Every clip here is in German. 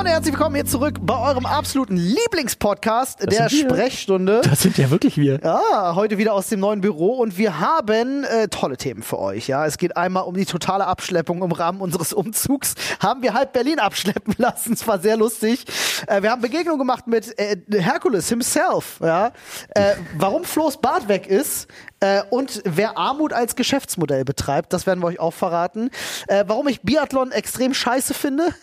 Freunde, herzlich willkommen hier zurück bei eurem absoluten Lieblingspodcast der sind wir. Sprechstunde. Das sind ja wirklich wir. Ja, heute wieder aus dem neuen Büro und wir haben äh, tolle Themen für euch. Ja, es geht einmal um die totale Abschleppung im Rahmen unseres Umzugs. Haben wir halb Berlin abschleppen lassen. Es war sehr lustig. Äh, wir haben Begegnung gemacht mit äh, Hercules himself. Ja, äh, warum Flo's Bart weg ist. Äh, und wer Armut als Geschäftsmodell betreibt, das werden wir euch auch verraten. Äh, warum ich Biathlon extrem scheiße finde.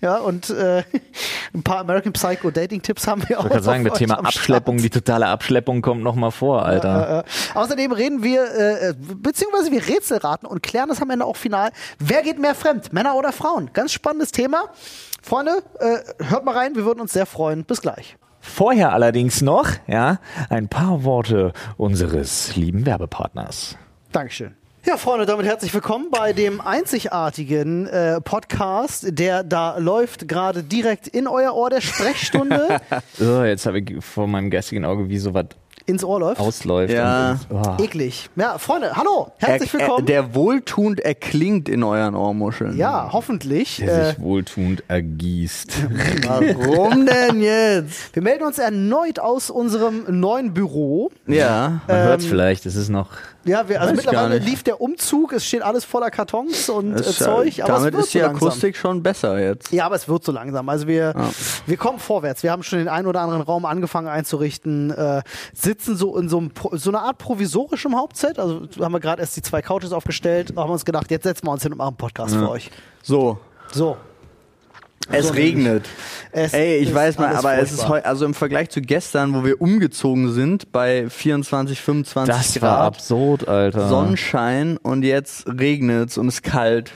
Ja, und äh, ein paar American Psycho Dating Tipps haben wir auch. Ich gerade sagen, das Thema Abschleppung, die totale Abschleppung kommt nochmal vor, Alter. äh, äh. Außerdem reden wir, äh, beziehungsweise wir Rätselraten und klären das am Ende auch final. Wer geht mehr fremd, Männer oder Frauen? Ganz spannendes Thema. Freunde, äh, hört mal rein, wir würden uns sehr freuen. Bis gleich. Vorher allerdings noch, ja, ein paar Worte unseres lieben Werbepartners. Dankeschön. Ja, Freunde, damit herzlich willkommen bei dem einzigartigen äh, Podcast, der da läuft gerade direkt in euer Ohr der Sprechstunde Oh, jetzt habe ich vor meinem geistigen Auge, wie sowas ins Ohr läuft. ausläuft. Ja. Und, oh. Eklig. Ja, Freunde, hallo, herzlich Er- willkommen. Er, der wohltuend erklingt in euren Ohrmuscheln. ja, hoffentlich. Der Äh, sich wohltuend ergießt. Warum denn jetzt? wir melden uns erneut aus unserem neuen Büro. Ja. Man Ähm, hört's vielleicht, es ist noch. Ja, wir, also mittlerweile lief der Umzug, es steht alles voller Kartons und äh, Es, Zeug, aber damit es wird ist die so langsam. Akustik schon besser jetzt. Ja, aber es wird so langsam. Also wir, wir kommen vorwärts. Wir haben schon den einen oder anderen Raum angefangen einzurichten, äh, sitzen so in so, einem, so einer Art provisorischem Hauptset. Also haben wir gerade erst die zwei Couches aufgestellt, haben uns gedacht, jetzt setzen wir uns hin und machen einen Podcast für euch. So. So. Es So regnet. Es Ey, ich weiß mal, aber es ist heute, also im Vergleich zu gestern, wo wir umgezogen sind, bei 24, 25 Das war Grad, absurd, Alter. Sonnenschein und jetzt regnet's und es ist kalt.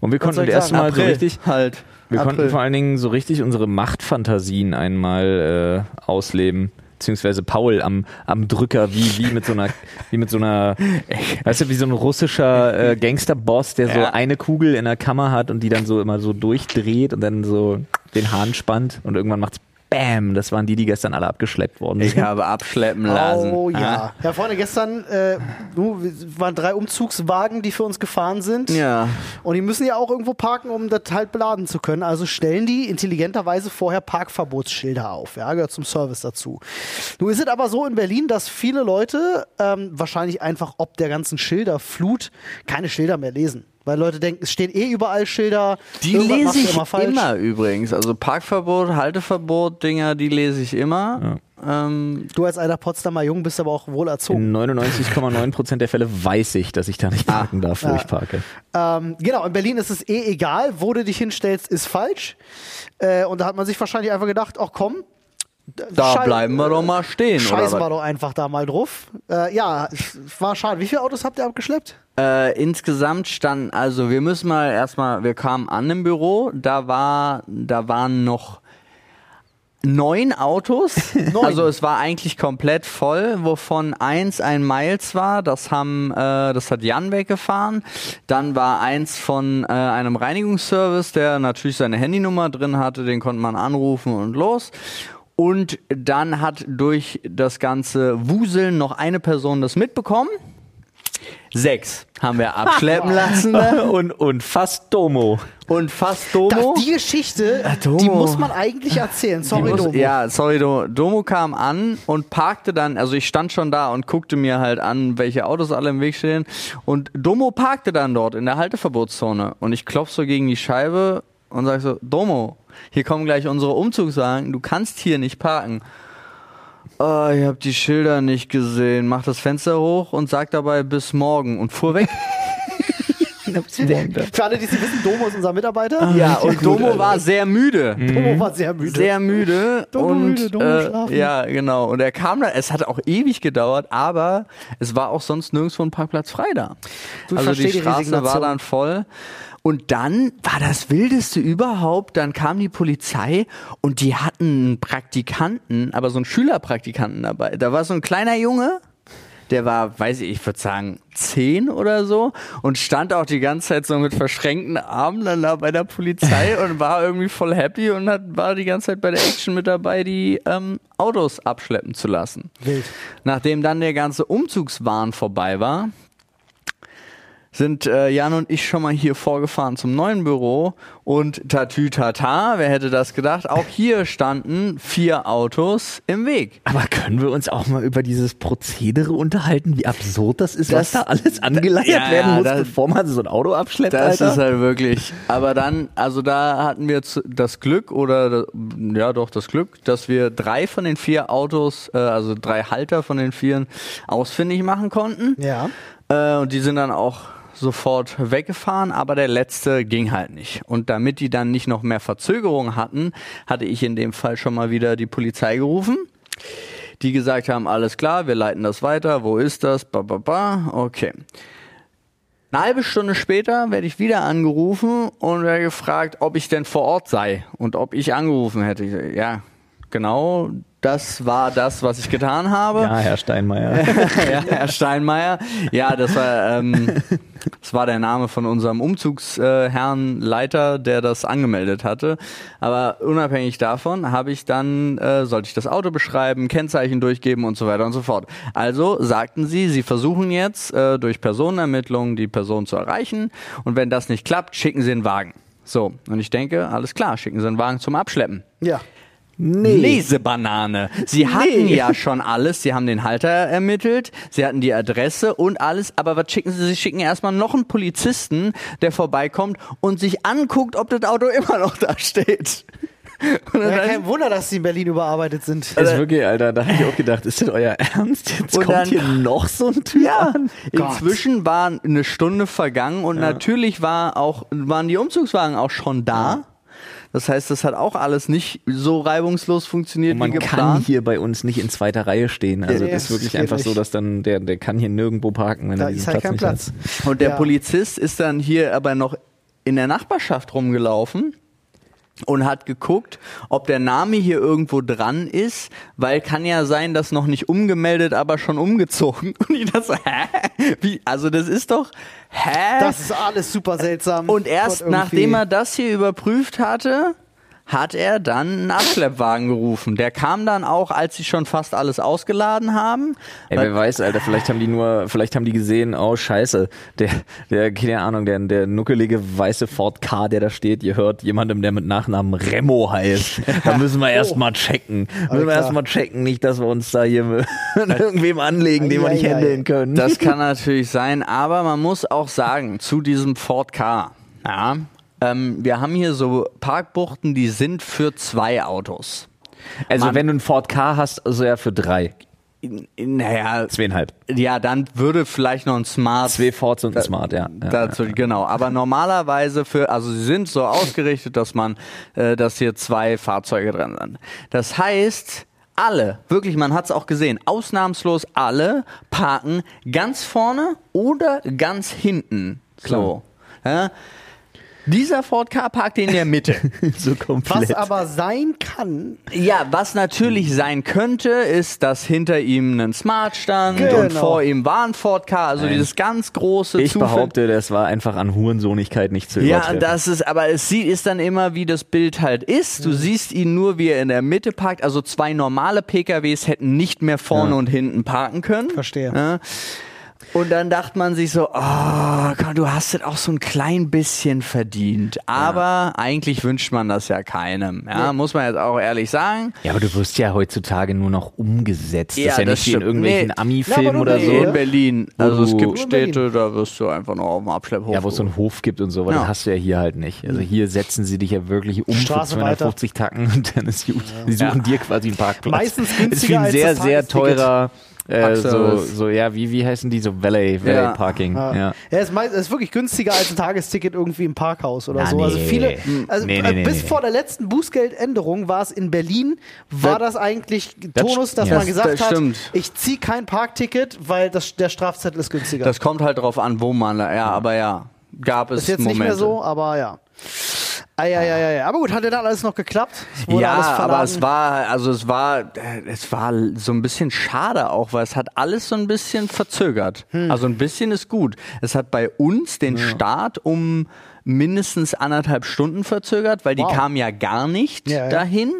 Und wir konnten erstmal sagen? so April, richtig. halt. Wir April. konnten vor allen Dingen so richtig unsere Machtfantasien einmal äh, ausleben. Beziehungsweise Paul am, am Drücker, wie, wie mit so einer, wie mit so einer, weißt du, wie so ein russischer äh, Gangsterboss, der so Ja. eine Kugel in der Kammer hat und die dann so immer so durchdreht und dann so den Hahn spannt und irgendwann macht's BAM! Das waren die, die gestern alle abgeschleppt worden Ich sind. habe abschleppen lassen. Oh ja. Ah. Ja, Freunde, gestern äh, waren drei Umzugswagen, die für uns gefahren sind. Ja. Und die müssen ja auch irgendwo parken, um das halt beladen zu können. Also stellen die intelligenterweise vorher Parkverbotsschilder auf. Ja, gehört zum Service dazu. Nun ist es aber so in Berlin, dass viele Leute ähm, wahrscheinlich einfach ob der ganzen Schilderflut keine Schilder mehr lesen. Weil Leute denken, es stehen eh überall Schilder. Die irgendwas lese machst du ich immer falsch. immer übrigens. Also Parkverbot, Halteverbot, Dinger, die lese ich immer. Ähm, Du als alter Potsdamer Jung bist aber auch wohl erzogen. In 99,9% der Fälle weiß ich, dass ich da nicht parken darf, wo Ja. ich parke. Ähm, genau, in Berlin ist es eh egal, wo du dich hinstellst, ist falsch. Äh, und da hat man sich wahrscheinlich einfach gedacht, ach komm, da schei- bleiben wir doch mal stehen. Scheißen wir doch einfach da mal drauf. Äh, ja, es war schade. Wie viele Autos habt ihr abgeschleppt? Äh, insgesamt standen, also wir müssen mal erstmal, wir kamen an im Büro, da war, da waren noch neun Autos. Neun. Also es war eigentlich komplett voll, wovon eins ein Miles war, das haben, äh, das hat Jan weggefahren. Dann war eins von äh, einem Reinigungsservice, der natürlich seine Handynummer drin hatte, den konnte man anrufen und los. Und dann hat durch das ganze Wuseln noch eine Person das mitbekommen. Sechs haben wir abschleppen lassen. Und, und fast Domo. Und fast Das, Domo. die Geschichte, Domo. die muss man eigentlich erzählen. Sorry, muss, Domo. Ja, sorry, Domo. Domo kam an und parkte dann, also ich stand schon da und guckte mir halt an, welche Autos alle im Weg stehen. Und Domo parkte dann dort in der Halteverbotszone. Und ich klopf so gegen die Scheibe und sag so, Domo, hier kommen gleich unsere Umzugswagen, du kannst hier nicht parken. Oh, ich hab die Schilder nicht gesehen. Mach das Fenster hoch und sag dabei bis morgen und fuhr weg. Für alle, die es nicht wissen, Domo ist unser Mitarbeiter. ja, und Domo war sehr müde. Domo war sehr müde. sehr müde Domo und müde, Domo äh, schlafen. ja genau und er kam dann es hat auch ewig gedauert aber es war auch sonst nirgendwo ein Parkplatz frei da Du, also die die Straße war Resignation. dann voll und dann war das wildeste überhaupt dann kam die Polizei und die hatten einen Praktikanten aber so einen Schülerpraktikanten dabei da war so ein kleiner Junge der war, weiß ich, ich würde sagen, zehn oder so und stand auch die ganze Zeit so mit verschränkten Armen dann da bei der Polizei und war irgendwie voll happy und hat, war die ganze Zeit bei der Action mit dabei, die ähm, Autos abschleppen zu lassen. Wild. Nachdem dann der ganze Umzugswahn vorbei war, sind äh, Jan und ich schon mal hier vorgefahren zum neuen Büro und tatütata, wer hätte das gedacht, auch hier standen vier Autos im Weg. Aber können wir uns auch mal über dieses Prozedere unterhalten, wie absurd das ist, Das- was da alles angeleiert Ja, werden ja, muss, das- bevor man so ein Auto abschleppt, Das Alter? ist halt wirklich. Aber dann, also da hatten wir das Glück oder ja doch das Glück, dass wir drei von den vier Autos, äh, also drei Halter von den vieren ausfindig machen konnten. Ja. Äh, und die sind dann auch sofort weggefahren, aber der letzte ging halt nicht. Und damit die dann nicht noch mehr Verzögerung hatten, hatte ich in dem Fall schon mal wieder die Polizei gerufen. Die gesagt haben, alles klar, wir leiten das weiter, wo ist das? Ba, ba, ba. Okay. Eine halbe Stunde später werde ich wieder angerufen und werde gefragt, ob ich denn vor Ort sei und ob ich angerufen hätte. Ja, genau, das war das, was ich getan habe. ja, Herr Steinmeier. ja, Herr Steinmeier. Ja, das war, ähm, das war der Name von unserem Umzugsherrn Leiter, der das angemeldet hatte. Aber unabhängig davon habe ich dann, äh, sollte ich das Auto beschreiben, Kennzeichen durchgeben und so weiter und so fort. Also sagten sie, sie versuchen jetzt äh, durch Personenermittlungen die Person zu erreichen und wenn das nicht klappt, schicken sie einen Wagen. So, und ich denke, alles klar, schicken sie einen Wagen zum Abschleppen. Ja. Nee. Lesebanane. Sie hatten ja schon alles. Sie haben den Halter ermittelt, sie hatten die Adresse und alles. Aber was schicken sie? Sie schicken erstmal noch einen Polizisten, der vorbeikommt und sich anguckt, ob das Auto immer noch da steht. Und Ja, dann, kein Wunder, dass die in Berlin überarbeitet sind. ist wirklich, Alter, da habe ich auch gedacht, ist das euer Ernst? Jetzt Und kommt dann- hier noch so ein Typ ja, an. inzwischen war eine Stunde vergangen und natürlich war auch, waren die Umzugswagen auch schon da. Das heißt, das hat auch alles nicht so reibungslos funktioniert Und man wie kann geplant. hier bei uns nicht in zweiter Reihe stehen. Also Nee, das ist wirklich geht einfach nicht. so, dass dann der, der kann hier nirgendwo parken, wenn Da er diesen ist halt Platz kein nicht hat. Platz. Und der Ja. Polizist ist dann hier aber noch in der Nachbarschaft rumgelaufen und hat geguckt, ob der Name hier irgendwo dran ist, weil kann ja sein, dass noch nicht umgemeldet, aber schon umgezogen. Und ich dachte hä? Wie? Also das ist doch, hä? Das ist alles super seltsam. und erst nachdem er das hier überprüft hatte, hat er dann einen Abschleppwagen gerufen. Der kam dann auch, als sie schon fast alles ausgeladen haben. Ey, wer weiß, Alter, vielleicht haben die nur, vielleicht haben die gesehen, oh scheiße, der, der, keine Ahnung, der, der nuckelige weiße Ford K, der da steht, ihr hört jemandem, der mit Nachnamen Remo heißt. Da müssen wir erstmal checken. Müssen wir erstmal checken, nicht, dass wir uns da hier mit irgendwem anlegen, den wir nicht handeln können. Das kann natürlich sein, aber man muss auch sagen, zu diesem Ford K, ja, ähm, wir haben hier so Parkbuchten, die sind für zwei Autos. also Mann. wenn du einen Ford K hast, also ja für drei. Naja, Zweieinhalb. ja, dann würde vielleicht noch ein Smart Zwei Fords und ein Smart, ja. ja. dazu, genau. Aber normalerweise für, also sie sind so ausgerichtet, dass man, äh, dass hier zwei Fahrzeuge dran sind. Das heißt, alle, wirklich, man hat es auch gesehen, ausnahmslos alle parken ganz vorne oder ganz hinten. So. Ja. Dieser Ford K parkt in der Mitte. so Was komplett. aber sein kann, Ja, was natürlich sein könnte, ist, dass hinter ihm ein Smart stand Genau. und vor ihm war ein Ford K, also Nein. dieses ganz große ich Zufall- behaupte, das war einfach an Hurensohnigkeit nicht zu Ja, übertreffen. das ist, aber es sieht, ist dann immer, wie das Bild halt ist. Du siehst ihn nur, wie er in der Mitte parkt. Also zwei normale PKWs hätten nicht mehr vorne Ja. und hinten parken können. Verstehe. Ja. Und dann dachte man sich so, oh, Gott, du hast es auch so ein klein bisschen verdient. Aber eigentlich wünscht man das ja keinem. Ja, muss man jetzt auch ehrlich sagen. Ja, aber du wirst ja heutzutage nur noch umgesetzt. Ja, das ist ja das nicht wie in irgendwelchen Nee. Ami-Filmen Ja, oder so. nee, In Berlin. Also es gibt. Städte, da wirst du einfach noch auf dem Abschlepphof. Ja, wo es so einen Hof gibt und so, aber Ja. das hast du ja hier halt nicht. Also hier setzen sie dich ja wirklich um Straße für 250 Tacken und dann ist gut. Sie suchen dir quasi einen Parkplatz. Meistens ist wie günstiger ein als sehr, das sehr teurer, äh, so, so, ja, wie, wie heißen die so? Valet, Valet Ja. Parking. Ja. Ja. Ja, es ist, meist- ist wirklich günstiger als ein Tagesticket irgendwie im Parkhaus oder Ja, so. Also nee. viele, also Nee, nee, äh, nee, bis nee. vor der letzten Bußgeldänderung war es in Berlin, war Das- das eigentlich Tonus, dass ja. man Das- gesagt das hat, ich ziehe kein Parkticket, weil das, der Strafzettel ist günstiger. Das kommt halt drauf an, wo man, ja, aber ja, gab es ist jetzt Momente. nicht mehr so, aber ja. Eieieiei. Aber gut, hat denn dann alles noch geklappt? Ja, aber es war, also es war, es war so ein bisschen schade auch, weil es hat alles so ein bisschen verzögert. Hm. Also ein bisschen ist gut. Es hat bei uns den Start um mindestens anderthalb Stunden verzögert, weil die Wow. kamen ja gar nicht Ja, ja. dahin.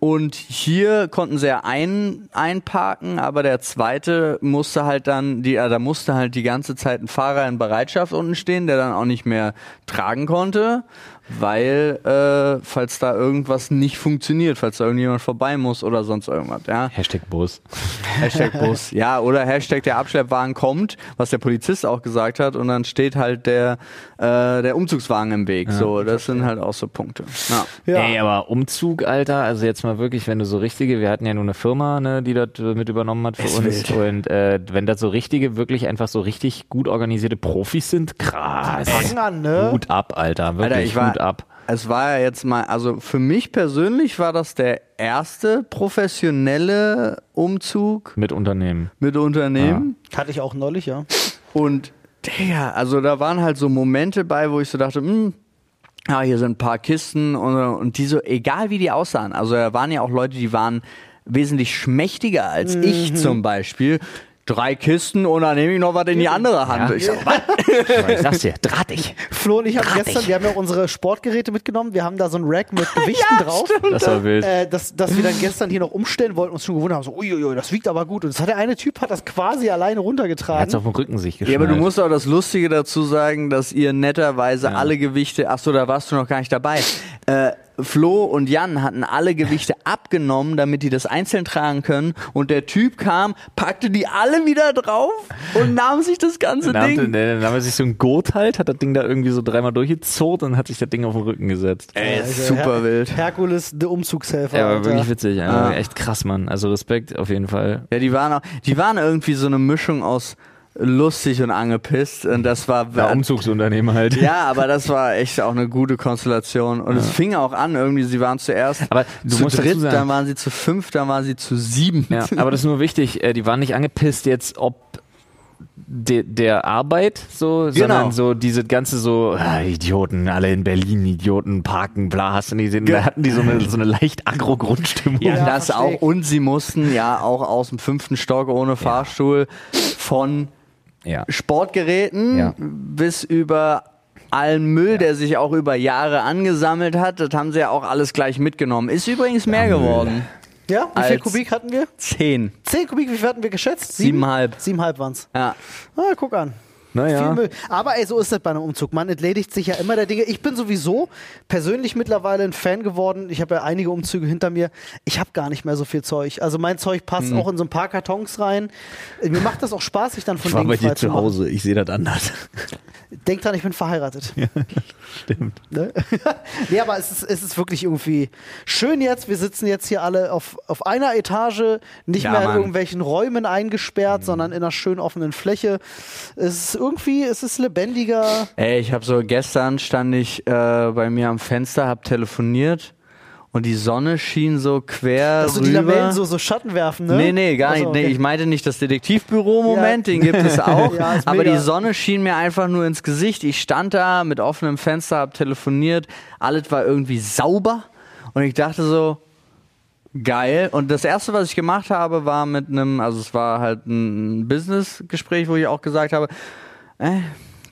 Und hier konnten sie ja ein, einparken, aber der zweite musste halt dann, die, äh, da musste halt die ganze Zeit ein Fahrer in Bereitschaft unten stehen, der dann auch nicht mehr tragen konnte weil äh, falls da irgendwas nicht funktioniert, falls da irgendjemand vorbei muss oder sonst irgendwas, ja. Hashtag Bus. Hashtag Bus, ja, oder Hashtag der Abschleppwagen kommt, was der Polizist auch gesagt hat, und dann steht halt der, äh, der Umzugswagen im Weg. so, das sind halt auch so Punkte. Ja. Ja. Ey, aber Umzug, Alter, also jetzt mal wirklich, wenn du so richtige, wir hatten ja nur eine Firma, ne, die das äh, mit übernommen hat für Ist uns. wild. Und äh, wenn das so richtige, wirklich einfach so richtig gut organisierte Profis sind, krass. An, ne? Hut ab, Alter, wirklich Alter, ich war, Hut ab. es war ja jetzt mal, also für mich persönlich war das der erste professionelle Umzug Mit Unternehmen. mit Unternehmen. Hatte ich auch neulich, ja. Und Digga, also da waren halt so Momente bei, wo ich so dachte, hm, ja, hier sind ein paar Kisten und, und die so, egal wie die aussahen, also da waren ja auch Leute, die waren wesentlich schmächtiger als Mhm. ich zum Beispiel. Drei Kisten und dann nehme ich noch was in die andere Hand. Ja. Ich so, was? Ich sag's dir, drahtig. Flo und ich haben Drahtig. gestern, wir haben ja unsere Sportgeräte mitgenommen. Wir haben da so ein Rack mit Gewichten drauf. Das war wild. Äh, dass, dass wir dann gestern hier noch umstellen wollten, uns schon gewundert haben, so, uiuiui, das wiegt aber gut. Und das hat der eine Typ, hat das quasi alleine Er hat's runtergetragen. auf dem Rücken sich Ja, geschnallt. aber du musst auch das Lustige dazu sagen, dass ihr netterweise alle Gewichte, ach so, da warst du noch gar nicht dabei. Äh, Flo und Jan hatten alle Gewichte abgenommen, damit die das einzeln tragen können. Und der Typ kam, packte die alle wieder drauf und nahm sich das ganze Dann, Ding. dann, dann haben wir sich so ein Gurt halt, hat das Ding da irgendwie so dreimal durchgezurrt und hat sich das Ding auf den Rücken gesetzt. Ey, Also ist super Her wild. Herkules, der Umzugshelfer. Ja, Alter. wirklich witzig. Also Ah. Echt krass, Mann. Also Respekt auf jeden Fall. Ja, die waren auch, die waren irgendwie so eine Mischung aus lustig und angepisst. Und das war, Ja, Umzugsunternehmen halt. Ja, aber das war echt auch eine gute Konstellation. Und es fing auch an, irgendwie, sie waren zuerst Aber du zu musst dritt, sagen- dann waren sie zu fünf, dann waren sie zu sieben. Ja, aber das ist nur wichtig, äh, die waren nicht angepisst jetzt, ob de, der Arbeit so, Genau. sondern so diese ganze so ah, Idioten, alle in Berlin, Idioten, parken, bla, hast du nicht gesehen, Ge- da hatten die so eine, so eine leicht Agro-Grundstimmung. Ja, Ja, das versteh auch. Und sie mussten ja auch aus dem fünften Stock ohne Fahrstuhl von Ja. Sportgeräten Ja. bis über allen Müll, der sich auch über Jahre angesammelt hat. Das haben sie ja auch alles gleich mitgenommen. Ist übrigens mehr geworden. Ja, wie viel Kubik hatten wir? Zehn. Zehn Kubik, wie viel hatten wir geschätzt? Siebeneinhalb. Siebeneinhalb waren's. Ja. Ah, guck an. Viel Naja. Müll. Aber ey, so ist das bei einem Umzug. Man entledigt sich ja immer der Dinge. Ich bin sowieso persönlich mittlerweile ein Fan geworden. Ich habe ja einige Umzüge hinter mir. Ich habe gar nicht mehr so viel Zeug. Also mein Zeug passt Hm. auch in so ein paar Kartons rein. Mir macht das auch Spaß, sich dann von Ich war Dingen bei dir zu. Hause, ich sehe das anders. Denk dran, ich bin verheiratet. Stimmt. Ne? nee, aber es ist, es ist wirklich irgendwie schön jetzt. Wir sitzen jetzt hier alle auf, auf einer Etage, nicht Ja, mehr in Mann. irgendwelchen Räumen eingesperrt, sondern in einer schön offenen Fläche. Es ist irgendwie, es ist lebendiger. Ey, ich habe so gestern stand ich äh, bei mir am Fenster, hab telefoniert und die Sonne schien so quer Dass rüber. die Lamellen so, so Schatten werfen, ne? Nee, nee, gar Achso, nicht. Nee, okay. ich meinte nicht das Detektivbüro-Moment, Ja. den gibt es auch. Ja, aber die Sonne schien mir einfach nur ins Gesicht. Ich stand da mit offenem Fenster, hab telefoniert, alles war irgendwie sauber und ich dachte so, geil. Und das erste, was ich gemacht habe, war mit einem, also es war halt ein Business-Gespräch, wo ich auch gesagt habe, äh,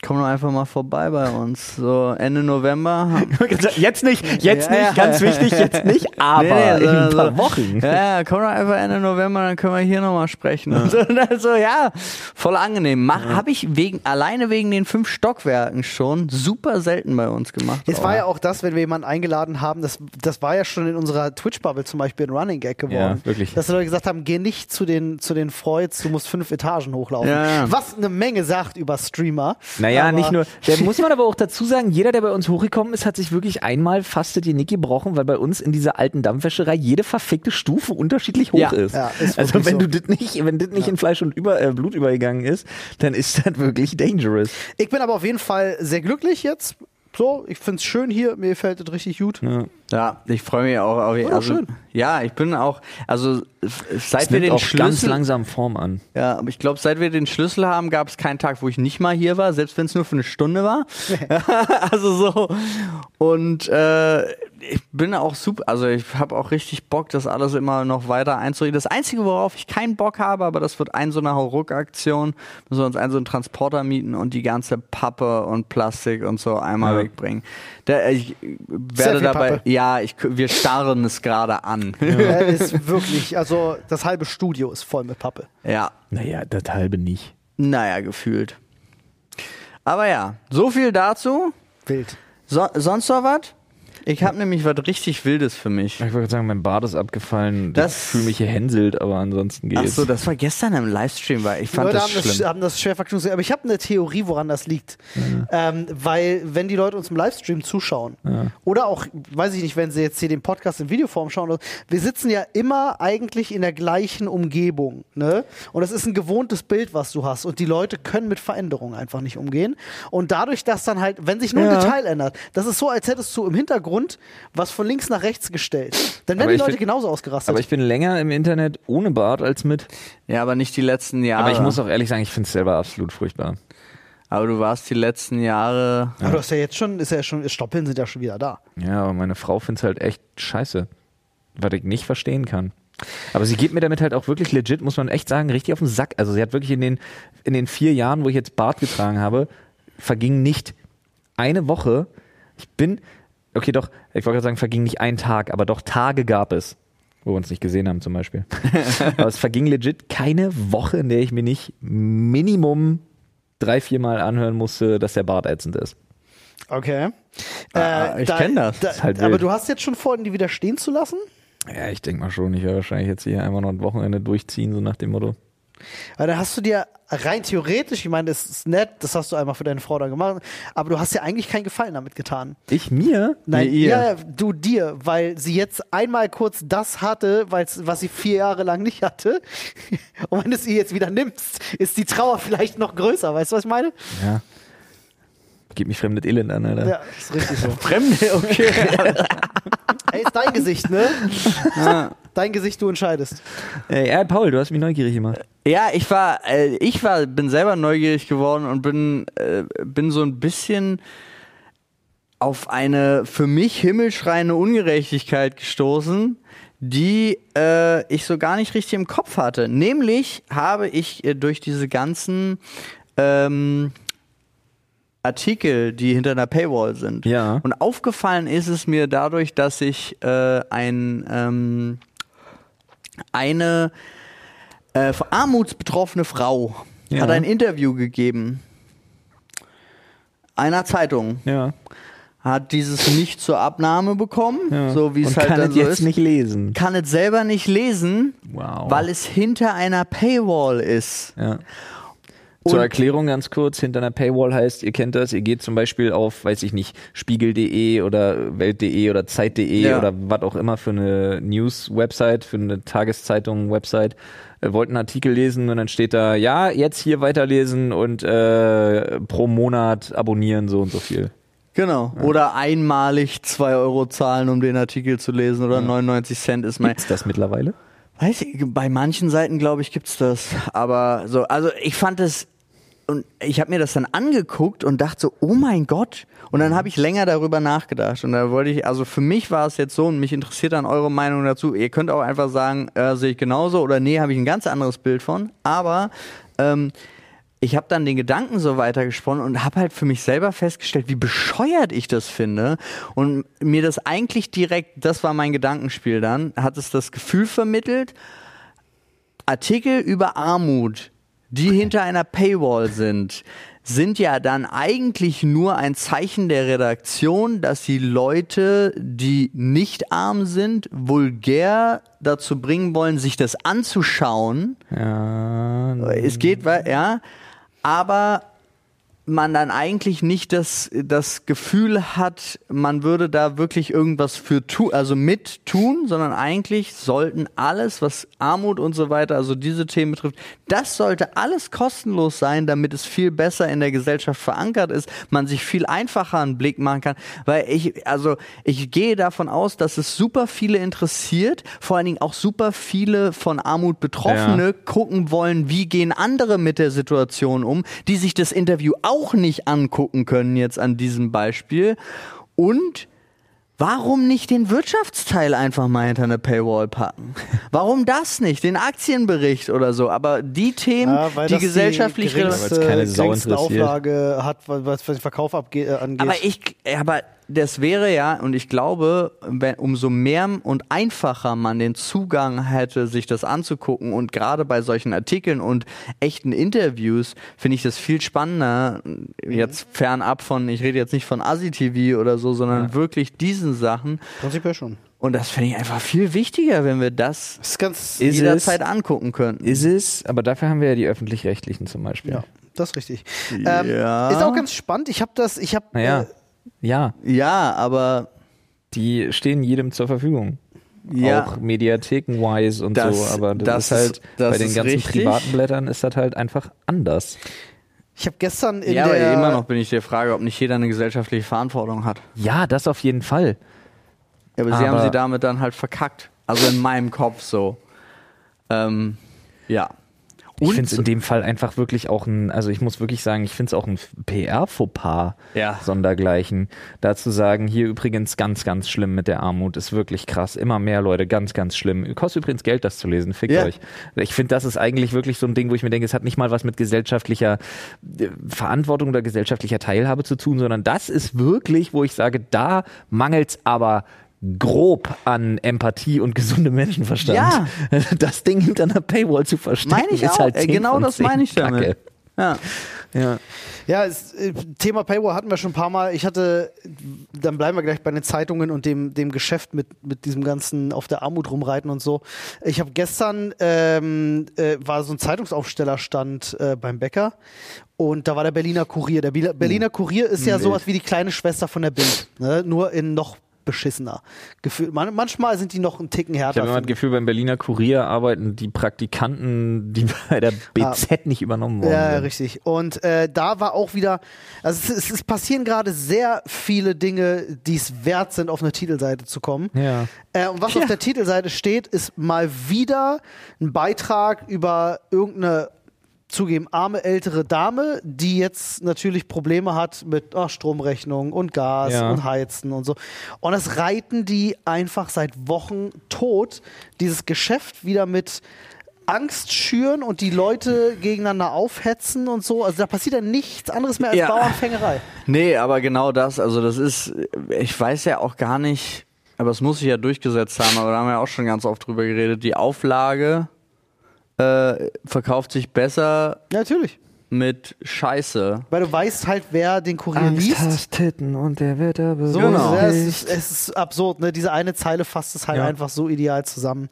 komm doch einfach mal vorbei bei uns. So Ende November. Jetzt nicht, jetzt Ja, nicht, ja. ganz wichtig, jetzt nicht, aber Nee, nee, in ein paar Wochen. Ja, ja, komm doch einfach Ende November, dann können wir hier nochmal sprechen. Und so, und dann so, ja, voll angenehm. Mach, Habe ich wegen, alleine wegen den fünf Stockwerken schon super selten bei uns gemacht. Es war ja auch das, wenn wir jemanden eingeladen haben, das, das war ja schon in unserer Twitch-Bubble zum Beispiel ein Running Gag geworden. Ja, wirklich. Dass die Leute gesagt haben, geh nicht zu den, zu den Freuds, du musst fünf Etagen hochlaufen. Ja, ja. Was eine Menge sagt über Streamer. Naja, Aber- nicht nur. Da muss man aber auch dazu sagen, jeder, der bei uns hochgekommen ist, hat sich wirklich einmal fast die Nick gebrochen, weil bei uns in dieser alten Dampfwäscherei jede verfickte Stufe unterschiedlich hoch Ja. ist. Ja, ist also wenn so. du das nicht, wenn das nicht in Fleisch und über, äh, Blut übergegangen ist, dann ist das wirklich dangerous. Ich bin aber auf jeden Fall sehr glücklich jetzt. So, ich find's schön hier, mir gefällt das richtig gut. Ja. Ja, ich freue mich auch. Auf, also, schön. Ja, ich bin auch, also seit Es wir den auch ganz Schlüssel, langsam Form an. ja, aber ich glaube, seit wir den Schlüssel haben, gab es keinen Tag, wo ich nicht mal hier war, selbst wenn es nur für eine Stunde war. also so. Und äh, ich bin auch super, also ich habe auch richtig Bock, das alles immer noch weiter einzurichten. Das Einzige, worauf ich keinen Bock habe, aber das wird ein so eine Hauruck-Aktion, müssen wir uns einen so einen Transporter mieten und die ganze Pappe und Plastik und so einmal Ja. wegbringen. Da, ich Sehr werde viel dabei, Pappe. ja, ja, ich, wir starren es gerade an. Er ist wirklich, also das halbe Studio ist voll mit Pappe. ja. Naja, das halbe nicht. Naja, gefühlt. Aber ja, so viel dazu. Wild. So, sonst noch was? Ich habe nämlich was richtig Wildes für mich. Ich wollte sagen, mein Bart ist abgefallen. Das- ich fühle mich gehänselt, aber ansonsten Ach geht's. so, das war gestern im Livestream, weil ich Die fand Leute das haben das, schlimm. haben das schwer verknüpft. Aber ich habe eine Theorie, woran das liegt. Ähm, weil, wenn die Leute uns im Livestream zuschauen, oder auch, weiß ich nicht, wenn sie jetzt hier den Podcast in Videoform schauen, wir sitzen ja immer eigentlich in der gleichen Umgebung. Ne? Und das ist ein gewohntes Bild, was du hast. Und die Leute können mit Veränderungen einfach nicht umgehen. Und dadurch, dass dann halt, wenn sich nur ein Ja. Detail ändert, das ist so, als hättest du im Hintergrund was von links nach rechts gestellt. Dann werden Aber die Leute find- genauso ausgerastet. aber ich bin länger im Internet ohne Bart als mit. Ja, aber nicht die letzten Jahre. Aber ich muss auch ehrlich sagen, ich finde es selber absolut furchtbar. Aber du warst die letzten Jahre. aber du hast ja jetzt schon, ist ja schon, Stoppeln sind ja schon wieder da. Ja, aber meine Frau findet es halt echt scheiße. Was ich nicht verstehen kann. Aber sie geht mir damit halt auch wirklich legit, muss man echt sagen, richtig auf den Sack. Also sie hat wirklich in den, in den vier Jahren, wo ich jetzt Bart getragen habe, verging nicht eine Woche. Ich bin, okay, doch, ich wollte gerade sagen, verging nicht ein Tag, aber doch Tage gab es, wo wir uns nicht gesehen haben zum Beispiel. aber es verging legit keine Woche, in der ich mir nicht Minimum drei, viermal anhören musste, dass der Bart ätzend ist. Okay. Ah, ich kenn das. Da, ist halt aber du hast jetzt schon vor, die wieder stehen zu lassen? Ja, ich denke mal schon. Ich werde wahrscheinlich jetzt hier einfach noch ein Wochenende durchziehen, so nach dem Motto. Weil dann hast du dir rein theoretisch, ich meine, das ist nett, das hast du einmal für deine Frau dann gemacht, aber du hast ja eigentlich keinen Gefallen damit getan. Ich mir? Nein, Nee, ihr. ja, ja, du dir, weil sie jetzt einmal kurz das hatte, was sie vier Jahre lang nicht hatte. Und wenn du es ihr jetzt wieder nimmst, ist die Trauer vielleicht noch größer. Weißt du, was ich meine? Ja. Gib mich fremdes Elend an, Alter. Ja, ist richtig so. Fremde, okay. Ey, ist dein Gesicht, ne? Dein Gesicht, du entscheidest. Ja, Paul, du hast mich neugierig gemacht. Ja, ich war, äh, ich war, bin selber neugierig geworden und bin, äh, bin so ein bisschen auf eine für mich himmelschreiende Ungerechtigkeit gestoßen, die äh, ich so gar nicht richtig im Kopf hatte. Nämlich habe ich äh, durch diese ganzen ähm, Artikel, die hinter einer Paywall sind. Ja. Und aufgefallen ist es mir dadurch, dass ich äh, ein, ähm, eine äh, armutsbetroffene Frau Ja. hat ein Interview gegeben einer Zeitung Ja. hat dieses nicht zur Abnahme bekommen, ja. so wie es halt kann dann es so jetzt ist. nicht lesen. Kann es selber nicht lesen, Wow. weil es hinter einer Paywall ist. Ja. Und- Zur Erklärung ganz kurz, hinter einer Paywall heißt, ihr kennt das, ihr geht zum Beispiel auf, weiß ich nicht, spiegel.de oder welt.de oder zeit.de Ja. oder was auch immer für eine News-Website, für eine Tageszeitung-Website, äh, wollt einen Artikel lesen und dann steht da, ja, jetzt hier weiterlesen und äh, pro Monat abonnieren, so und so viel. Genau. Oder einmalig zwei Euro zahlen, um den Artikel zu lesen oder 99 Cent ist mein. Gibt's das mittlerweile? Weiß ich, bei manchen Seiten glaube ich gibt's das, aber so, also ich fand es und ich habe mir das dann angeguckt und dachte so, oh mein Gott. Und dann habe ich länger darüber nachgedacht und da wollte ich, also für mich war es jetzt so und mich interessiert dann eure Meinung dazu. Ihr könnt auch einfach sagen, äh, sehe ich genauso oder nee, habe ich ein ganz anderes Bild von. Aber ähm, ich habe dann den Gedanken so weitergesponnen und habe halt für mich selber festgestellt, wie bescheuert ich das finde und mir das eigentlich direkt, das war mein Gedankenspiel dann, hat es das Gefühl vermittelt, Artikel über Armut, die hinter einer Paywall sind, sind ja dann eigentlich nur ein Zeichen der Redaktion, dass sie Leute, die nicht arm sind, vulgär dazu bringen wollen, sich das anzuschauen. Ja. Es geht, ja, aber man dann eigentlich nicht das, das Gefühl hat, man würde da wirklich irgendwas für tun, also mit tun, sondern eigentlich sollten alles, was Armut und so weiter, also diese Themen betrifft, das sollte alles kostenlos sein, damit es viel besser in der Gesellschaft verankert ist, man sich viel einfacher einen Blick machen kann, weil ich, also ich gehe davon aus, dass es super viele interessiert, vor allen Dingen auch super viele von Armut Betroffene Ja. gucken wollen, wie gehen andere mit der Situation um, die sich das Interview auch nicht angucken können jetzt an diesem Beispiel. Und warum nicht den Wirtschaftsteil einfach mal hinter eine Paywall packen? Warum das nicht? Den Aktienbericht oder so. Aber die Themen, Ja, weil die das gesellschaftlich relevant Weil es keine Sau interessiert. Auflage hat, was was den Verkauf abge äh, angeht. Aber ich, aber das wäre ja, und ich glaube, wenn, umso mehr und einfacher man den Zugang hätte, sich das anzugucken und gerade bei solchen Artikeln und echten Interviews finde ich das viel spannender, jetzt fernab von, ich rede jetzt nicht von Asi-TV oder so, sondern wirklich diesen Sachen. Prinzipiell schon. Und das finde ich einfach viel wichtiger, wenn wir das Das ist ganz. Ist jederzeit angucken könnten. Ist es, aber dafür haben wir ja die öffentlich-rechtlichen zum Beispiel. ja, das ist richtig. Ja. Ähm, ist auch ganz spannend. Ich habe das, ich habe. Naja, Äh, ja, ja, aber die stehen jedem zur Verfügung. Ja. Auch mediatheken-wise und Das- so, aber das, das ist halt, das bei den ganzen richtig. privaten Blättern ist das halt einfach anders. ich habe gestern in ja, der. immer noch bin ich der Frage, ob nicht jeder eine gesellschaftliche Verantwortung hat. Ja, das auf jeden Fall. Ja, aber, sie Aber- haben sie damit dann halt verkackt. Also in meinem Kopf so. Ähm, ja. Ich finde es in dem Fall einfach wirklich auch ein, also ich muss wirklich sagen, ich finde es auch ein PR-Fauxpas Ja. sondergleichen. Da zu sagen, hier übrigens ganz, ganz schlimm mit der Armut, ist wirklich krass. Immer mehr Leute, ganz, ganz schlimm. Kostet übrigens Geld, das zu lesen, fickt Ja. euch. Ich finde, das ist eigentlich wirklich so ein Ding, wo ich mir denke, es hat nicht mal was mit gesellschaftlicher äh, Verantwortung oder gesellschaftlicher Teilhabe zu tun, sondern das ist wirklich, wo ich sage, da mangelt's aber grob an Empathie und gesundem Menschenverstand. Ja. Das Ding hinter einer Paywall zu verstecken, Meine ich ist auch. halt Äh, 10 genau das 10 meine ich damit. Kacke. Ja. Ja. Ja, es, äh, Thema Paywall hatten wir schon ein paar Mal. Ich hatte, dann bleiben wir gleich bei den Zeitungen und dem, dem Geschäft mit, mit diesem ganzen auf der Armut rumreiten und so. Ich habe gestern, ähm, äh, war so ein Zeitungsaufstellerstand äh, beim Bäcker und da war der Berliner Kurier. Der Berliner Kurier ist ja sowas wie die kleine Schwester von der Bild, ne? nur in noch beschissener. Gefühl, man, manchmal sind die noch einen Ticken Ich härter. habe immer das ich. Gefühl, beim Berliner Kurier arbeiten die Praktikanten, die bei der BZ nicht übernommen worden Ja, ja, sind. richtig. Und äh, da war auch wieder, also es, es, es passieren gerade sehr viele Dinge, die es wert sind, auf eine Titelseite zu kommen. Ja. Äh, und was auf der Titelseite steht, ist mal wieder ein Beitrag über irgendeine zugeben arme ältere Dame, die jetzt natürlich Probleme hat mit ach, Stromrechnung und Gas Ja. und Heizen und so. Und das reiten die einfach seit Wochen tot, dieses Geschäft wieder mit Angst schüren und die Leute gegeneinander aufhetzen und so. Also da passiert ja nichts anderes mehr als Ja. Bauernfängerei. Nee, aber genau das, also das ist, ich weiß ja auch gar nicht, aber es muss sich ja durchgesetzt haben, aber da haben wir ja auch schon ganz oft drüber geredet, die Auflage äh, verkauft sich besser Ja, natürlich. mit Scheiße. Weil du weißt halt, wer den Kurier liest. Titten und der wird aber So, Genau. ja, es, ist, es ist absurd, ne? Diese eine Zeile fasst es halt Ja. einfach so ideal zusammen.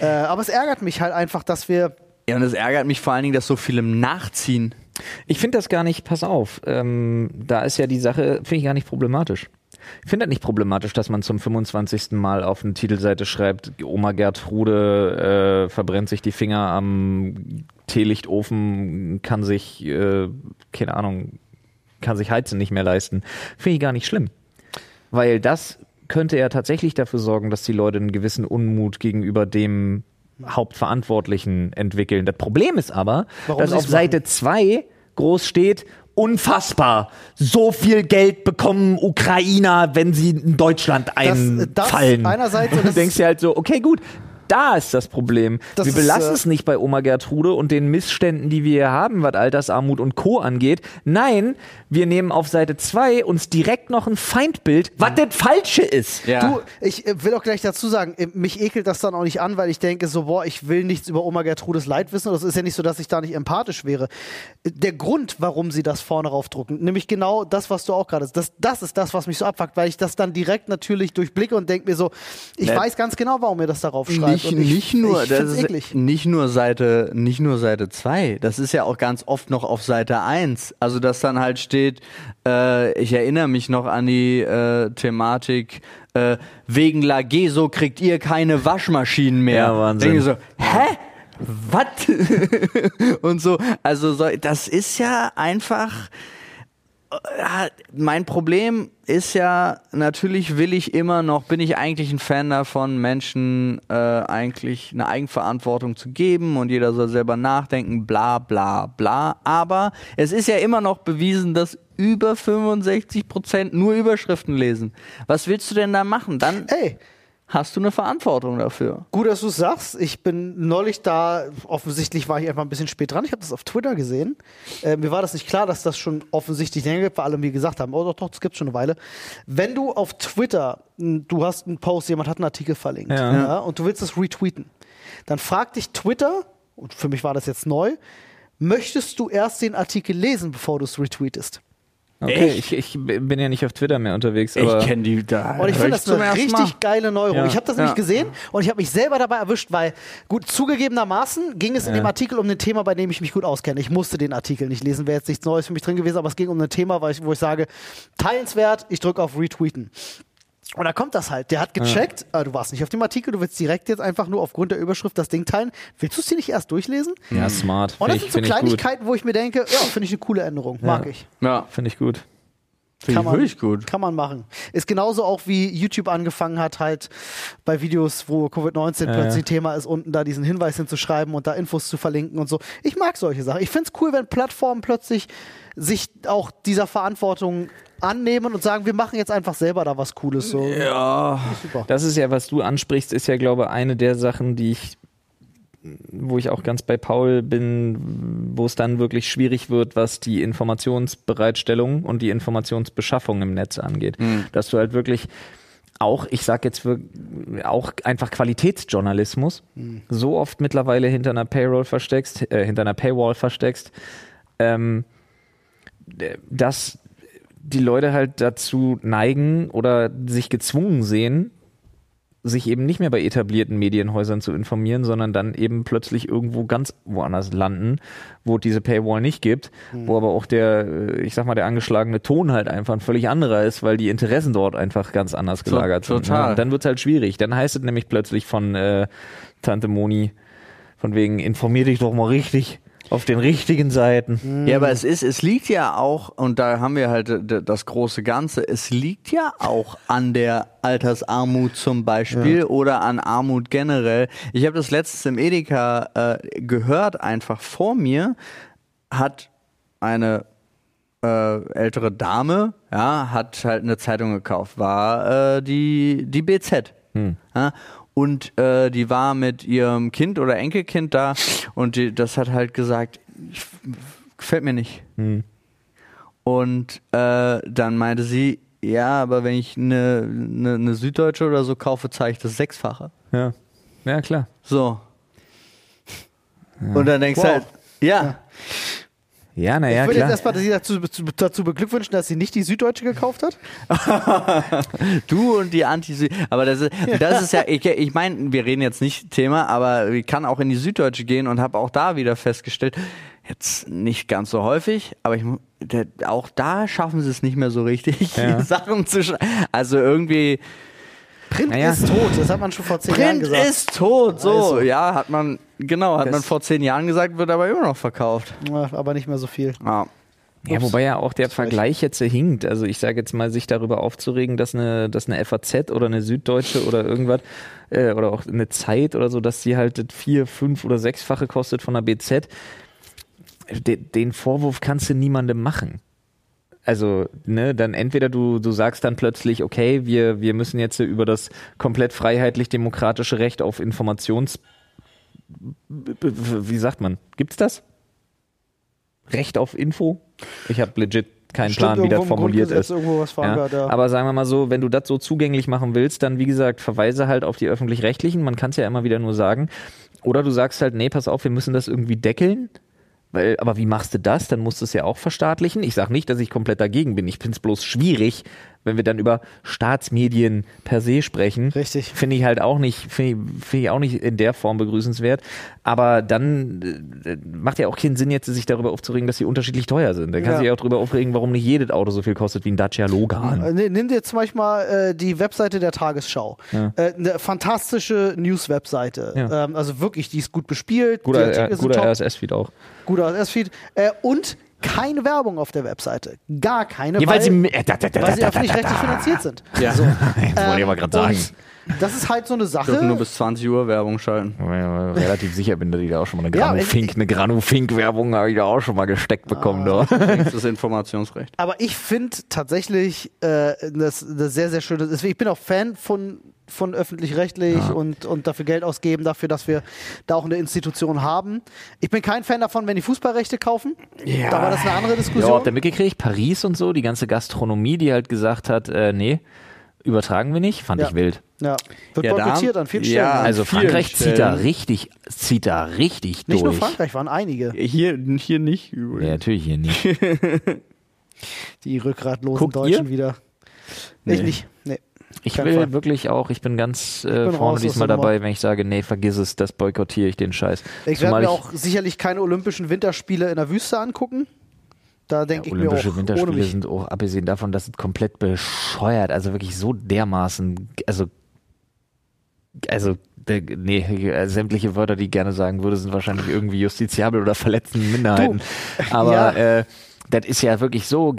Äh, aber es ärgert mich halt einfach, dass wir. Ja, und es ärgert mich vor allen Dingen, dass so viele nachziehen. Ich finde das gar nicht, pass auf, ähm, da ist ja die Sache, finde ich gar nicht problematisch. Ich finde das nicht problematisch, dass man zum 25. Mal auf eine Titelseite schreibt, Oma Gertrude äh, verbrennt sich die Finger am Teelichtofen, kann sich, äh, keine Ahnung, kann sich Heizen nicht mehr leisten. Finde ich gar nicht schlimm. Weil das könnte ja tatsächlich dafür sorgen, dass die Leute einen gewissen Unmut gegenüber dem Hauptverantwortlichen entwickeln. Das Problem ist aber, Warum dass auf Seite 2 groß steht, unfassbar, so viel Geld bekommen Ukrainer, wenn sie in Deutschland das einfallen. einerseits und du das- denkst dir halt so, okay, gut, da ist das Problem. Das wir ist, belassen äh, es nicht bei Oma Gertrude und den Missständen, die wir hier haben, was Altersarmut und Co. angeht. Nein, wir nehmen auf Seite 2 uns direkt noch ein Feindbild, was das Falsche ist. Ja. Du, ich äh, will auch gleich dazu sagen, äh, mich ekelt das dann auch nicht an, weil ich denke so, boah, ich will nichts über Oma Gertrudes Leid wissen. Das ist ja nicht so, dass ich da nicht empathisch wäre. Der Grund, warum sie das vorne raufdrucken, nämlich genau das, was du auch gerade, das, das ist das, was mich so abfuckt, weil ich das dann direkt natürlich durchblicke und denke mir so, ich Ne. weiß ganz genau, warum ihr das darauf schreibt. Nicht, und ich, nicht nur, ich das ist eklig. nicht nur Seite, nicht nur Seite 2. Das ist ja auch ganz oft noch auf Seite 1. Also, dass dann halt steht, äh, ich erinnere mich noch an die äh, Thematik, äh, wegen Lageso kriegt ihr keine Waschmaschinen mehr. Ja, Wahnsinn. Denke so, hä? Was? Und so, also so, das ist ja einfach, mein Problem ist ja, natürlich will ich immer noch, bin ich eigentlich ein Fan davon, Menschen äh, eigentlich eine Eigenverantwortung zu geben und jeder soll selber nachdenken, bla bla bla. Aber es ist ja immer noch bewiesen, dass über 65 Prozent nur Überschriften lesen. Was willst du denn da machen? Dann Ey, hast du eine Verantwortung dafür. Gut, dass du es sagst. Ich bin neulich da, offensichtlich war ich einfach ein bisschen spät dran. Ich habe das auf Twitter gesehen. Äh, mir war das nicht klar, dass das schon offensichtlich länger gibt, weil alle mir gesagt haben, oh doch, doch, das gibt schon eine Weile. Wenn du auf Twitter, m, du hast einen Post, jemand hat einen Artikel verlinkt Ja. ja, und du willst das retweeten, dann fragt dich Twitter, und für mich war das jetzt neu, möchtest du erst den Artikel lesen, bevor du es retweetest? Okay, Echt? ich, ich bin ja nicht auf Twitter mehr unterwegs, aber kenne die da. Und ich finde das eine richtig geile Neuerung. Ja. Ich habe das nämlich Ja. gesehen und ich habe mich selber dabei erwischt, weil gut zugegebenermaßen ging es in dem Artikel um ein Thema, bei dem ich mich gut auskenne. Ich musste den Artikel nicht lesen, wäre jetzt nichts Neues für mich drin gewesen, aber es ging um ein Thema, weil ich, wo ich sage, teilenswert, ich drücke auf Retweeten. Und da kommt das halt. Der hat gecheckt, äh, du warst nicht auf dem Artikel, du willst direkt jetzt einfach nur aufgrund der Überschrift das Ding teilen. Willst du es dir nicht erst durchlesen? ja, smart. Und das Finde sind ich, so find ich. Kleinigkeiten, wo ich mir denke, ja, finde ich eine coole Änderung. Mag ich. Ja, Finde ich gut. Finde Kann ich man, wirklich gut. Kann man machen. Ist genauso auch wie YouTube angefangen hat, halt bei Videos, wo Covid-19 Ja, plötzlich ja. Thema ist, unten da diesen Hinweis hinzuschreiben und da Infos zu verlinken und so. Ich mag solche Sachen. Ich finde es cool, wenn Plattformen plötzlich sich auch dieser Verantwortung annehmen und sagen, wir machen jetzt einfach selber da was Cooles. So. Ja. Super. Das ist ja, was du ansprichst, ist ja, glaube ich, eine der Sachen, die ich, wo ich auch ganz bei Paul bin, wo es dann wirklich schwierig wird, was die Informationsbereitstellung und die Informationsbeschaffung im Netz angeht. Dass du halt wirklich auch, ich sag jetzt auch einfach Qualitätsjournalismus so oft mittlerweile hinter einer Payroll versteckst, äh, hinter einer Paywall versteckst, ähm, dass die Leute halt dazu neigen oder sich gezwungen sehen, sich eben nicht mehr bei etablierten Medienhäusern zu informieren, sondern dann eben plötzlich irgendwo ganz woanders landen, wo es diese Paywall nicht gibt, wo aber auch der, äh, ich sag mal, der angeschlagene Ton halt einfach ein völlig anderer ist, weil die Interessen dort einfach ganz anders gelagert sind. total. Ne? Dann wird es halt schwierig. Dann heißt es nämlich plötzlich von äh, Tante Moni, von wegen, informier dich doch mal richtig auf den richtigen Seiten. Ja, aber es ist, es liegt ja auch, und da haben wir halt das große Ganze, es liegt ja auch an der Altersarmut zum Beispiel oder an Armut generell. Ich habe das letztens im Edeka äh, gehört, einfach vor mir hat eine äh, ältere Dame, ja, hat halt eine Zeitung gekauft, war äh, die, die BZ. Ja, und äh, die war mit ihrem Kind oder Enkelkind da und die, das hat halt gesagt, ich, gefällt mir nicht. Und äh, dann meinte sie, ja, aber wenn ich eine, eine, eine Süddeutsche oder so kaufe, zahle ich das Sechsfache. Ja, ja klar. So. Und dann denkst du Wow. halt, ja, Ja, naja, ich würde jetzt klar. erstmal sie dazu, dazu beglückwünschen, dass sie nicht die Süddeutsche gekauft hat. Du und die anti Aber das ist, das ist ja, ich, ich meine, wir reden jetzt nicht Thema, aber ich kann auch in die Süddeutsche gehen und habe auch da wieder festgestellt, jetzt nicht ganz so häufig, aber ich, auch da schaffen sie es nicht mehr so richtig, Ja. Sachen zu schreiben. Also irgendwie, Print Naja. ist tot, das hat man schon vor zehn Jahren Print gesagt. ist tot, so. Also. Ja, hat man, genau, hat Das- man vor zehn Jahren gesagt, wird aber immer noch verkauft. Aber nicht mehr so viel. Ja. Ja, wobei ja auch der Vergleich jetzt hinkt. Also ich sage jetzt mal, sich darüber aufzuregen, dass eine, dass eine FAZ oder eine Süddeutsche oder irgendwas äh, oder auch eine Zeit oder so, dass die halt das vier, fünf oder sechsfache kostet von der BZ. De, den Vorwurf kannst du niemandem machen. Also, ne, dann entweder du, du sagst dann plötzlich, okay, wir, wir müssen jetzt über das komplett freiheitlich-demokratische Recht auf Informations... Wie sagt man? Gibt's das? Recht auf Info? Ich habe legit keinen Stimmt, Plan, wie das formuliert ist. Ja. ja. Aber sagen wir mal so, wenn du das so zugänglich machen willst, dann wie gesagt, verweise halt auf die öffentlich-rechtlichen. Man kann es ja immer wieder nur sagen. Oder du sagst halt, nee, pass auf, wir müssen das irgendwie deckeln. Weil, aber wie machst du das? Dann musst du es ja auch verstaatlichen. Ich sage nicht, dass ich komplett dagegen bin. Ich finde es bloß schwierig, wenn wir dann über Staatsmedien per se sprechen. Richtig. Finde ich halt auch nicht, finde ich, finde ich auch nicht in der Form begrüßenswert. Aber dann äh, macht ja auch keinen Sinn, jetzt sich darüber aufzuregen, dass sie unterschiedlich teuer sind. Dann kannst Ja. du dich auch darüber aufregen, warum nicht jedes Auto so viel kostet wie ein Dacia Logan. Äh, Nimm dir zum Beispiel mal äh, die Webseite der Tagesschau. Ja. Äh, eine fantastische News-Webseite. Ja. Ähm, also wirklich, die ist gut bespielt. Guter, guter RSS-Feed auch. guter RSS-Feed. Äh, und keine Werbung auf der Webseite. Gar keine, Ja, weil, weil sie, äh, da, da, da, weil sie da, da, öffentlich-rechtlich da. finanziert sind. Ja. So. Jetzt wollte ich aber gerade sagen. Und das ist halt so eine Dürfen nur Sache. bis 20 Uhr Werbung schalten. Mir relativ sicher bin, dass ich da auch schon mal eine Ja, Granufink, eine Granufink-Werbung habe ich da auch schon mal gesteckt bekommen. Da. Das ist Informationsrecht. Aber ich finde tatsächlich äh, das, das sehr, sehr schön. Ich bin auch Fan von von öffentlich-rechtlich Ja. und, und dafür Geld ausgeben, dafür, dass wir da auch eine Institution haben. Ich bin kein Fan davon, wenn die Fußballrechte kaufen. Ja. Da war das eine andere Ja, Diskussion. habt ihr mitgekriegt? Paris und so, die ganze Gastronomie, die halt gesagt hat, äh, nee, übertragen wir nicht, fand Ja. ich wild. ja. Wird Ja, boykottiert an vielen ja, Stellen. An Also vielen Frankreich zieht da Stellen. richtig, zieht da richtig Nicht durch. nur Frankreich, waren einige. Hier, hier nicht. Ja, übrigens. natürlich hier nicht. Die rückgratlosen Guckt Deutschen ihr? wieder. Nee. Ich nicht. Nee. Ich Kein will Fall. wirklich auch, ich bin ganz äh, bin vorne diesmal dabei, wenn ich sage, nee, vergiss es, das boykottiere ich den Scheiß. Ich werde mir auch sicherlich keine Olympischen Winterspiele in der Wüste angucken. Da denke ich mir auch, Olympische Winterspiele sind auch, abgesehen davon, dass es komplett bescheuert, also wirklich so dermaßen, also, also, nee, sämtliche Wörter, die ich gerne sagen würde, sind wahrscheinlich irgendwie justiziabel oder verletzen Minderheiten. Aber ja. äh, das ist ja wirklich so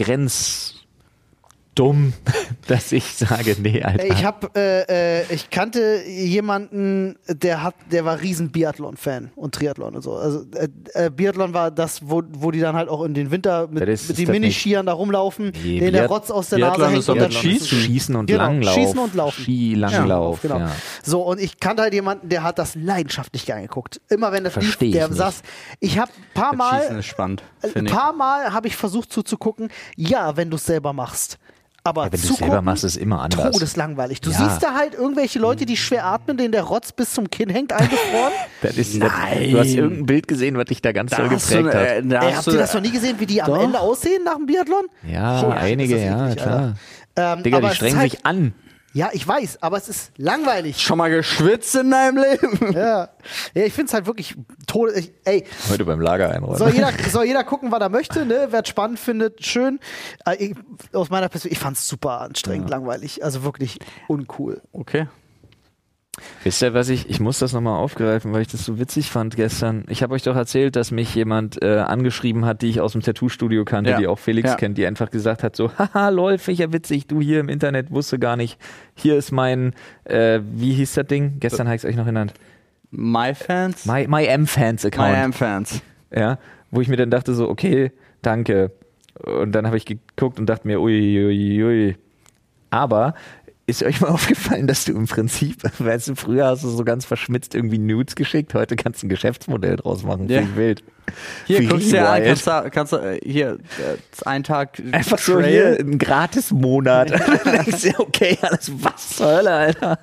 grenzdumm, dass ich sage, nee, Alter. Ich hab, äh, äh, ich kannte jemanden, der hat, der war riesen Biathlon-Fan und Triathlon und so. Also äh, äh, Biathlon war das, wo, wo die dann halt auch in den Winter mit, Ja, ist mit den das Miniskiern da rumlaufen, Nee, denen der Rotz aus der Biathlon Nase hängt und dann Schießen. Schießen und Genau, Langlauf. Schießen und Laufen. Skilanglauf, genau. ja. So, und ich kannte halt jemanden, der hat das leidenschaftlich gern geguckt. Immer wenn das lief, ich der nicht. saß. Ich habe paar Mal, ist spannend. ein paar Mal habe ich versucht zuzugucken. Ja, wenn du es selber machst. Aber Ja, wenn du selber machst, ist immer anders. todeslangweilig. Du Ja. siehst da halt irgendwelche Leute, die schwer atmen, denen der Rotz bis zum Kinn hängt, eingefroren. Das ist, Nein. du hast irgendein Bild gesehen, was dich da ganz toll hast du, geprägt hat. äh, da Ey, hast habt du, ihr das noch nie gesehen, wie die am Doch. Ende aussehen nach dem Biathlon? Ja, shit, einige, das ja, eklig, klar. Ähm, Digga, aber die strengen halt, sich an. Ja, ich weiß, aber es ist langweilig. schon mal geschwitzt in deinem Leben? ja. ja, ich finde es halt wirklich tode. Ich, ey, Heute beim Lager einräumen. soll jeder, soll jeder gucken, was er möchte, ne? Wer es spannend findet, schön. Äh, ich, aus meiner Perspektive, ich fand es super anstrengend, langweilig. Also wirklich uncool. Okay. Wisst ihr, was ich, ich muss das nochmal aufgreifen, weil ich das so witzig fand gestern. Ich habe euch doch erzählt, dass mich jemand äh, angeschrieben hat, die ich aus dem Tattoo-Studio kannte, Ja. die auch Felix Ja. kennt, die einfach gesagt hat so, haha, lol, ja witzig, du hier im Internet, wusste gar nicht, hier ist mein, äh, wie hieß das Ding? Gestern habe ich es euch noch genannt. My Fans? My, my M-Fans-Account. My Am Fans. ja, wo ich mir dann dachte so, okay, danke. Und dann habe ich geguckt und dachte mir, ui, ui, ui. Aber ist euch mal aufgefallen, dass du im Prinzip, weißt du, früher hast du so ganz verschmitzt irgendwie Nudes geschickt, heute kannst du ein Geschäftsmodell draus machen. Ja. Ich wild. Hier, guckst dir an, kannst du, kannst du äh, hier, äh, ein Tag Einfach so Trail. hier ein Gratis-Monat. Dann denkst du okay, alles was zur Hölle, Alter.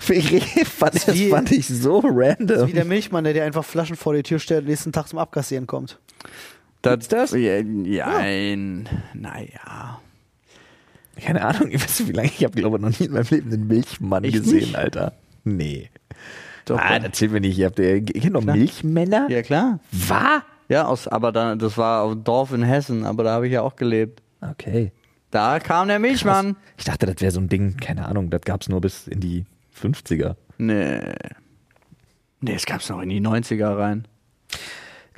Fand, das wie- fand ich so random. Wie der Milchmann, der dir einfach Flaschen vor die Tür stellt und nächsten Tag zum Abkassieren kommt. Das, das? Ja, ja, ein, naja. Keine Ahnung, ich weiß nicht, wie lange ich habe, glaube ich, noch nie in meinem Leben einen Milchmann Echt gesehen, nicht? Alter. Nee. Doch, ah, doch. erzähl mir nicht, ihr habt ihr, kennt noch Klar. Milchmänner? Ja, klar. Was? Ja, aus, aber dann, das war auf dem Dorf in Hessen, aber da habe ich ja auch gelebt. Okay. Da kam der Milchmann. Ich dachte, das wäre so ein Ding, keine Ahnung, das gab's nur bis in die 50er. Nee. Nee, es gab's noch in die 90er rein.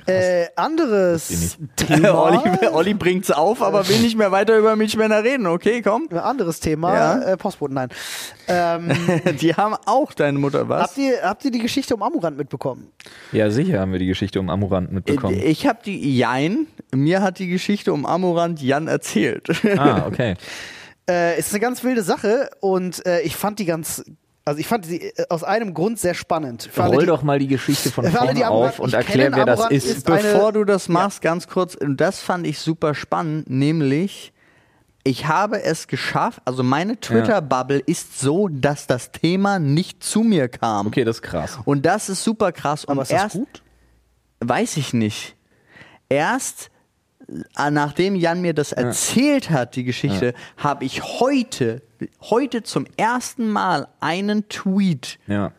Äh, anderes Thema. Olli, Olli bringt's auf, aber will nicht mehr weiter über Milchmänner reden. Okay, komm. Ein anderes Thema. Ja. Äh, Postboten, nein. Ähm, Die haben auch deine Mutter was. habt, ihr, habt ihr die Geschichte um Amurant mitbekommen? Ja, sicher haben wir die Geschichte um Amurant mitbekommen. Ich habe die Jein, mir hat die Geschichte um Amorant Jan erzählt. ah, okay. Äh, es ist eine ganz wilde Sache und äh, ich fand die ganz, also ich fand sie äh, aus einem Grund sehr spannend. Für alle, Roll die- doch mal die Geschichte von alle, vorne auf und erklär, kennen, wer das ist. ist eine- Bevor du das machst, ganz kurz, und das fand ich super spannend, nämlich ich habe es geschafft, also meine Twitter-Bubble ist so, dass das Thema nicht zu mir kam. Okay, das ist krass. Und das ist super krass. Und Aber ist das erst, gut? Weiß ich nicht. Erst nachdem Jan mir das erzählt hat, die Geschichte, habe ich heute, heute zum ersten Mal einen Tweet Ja.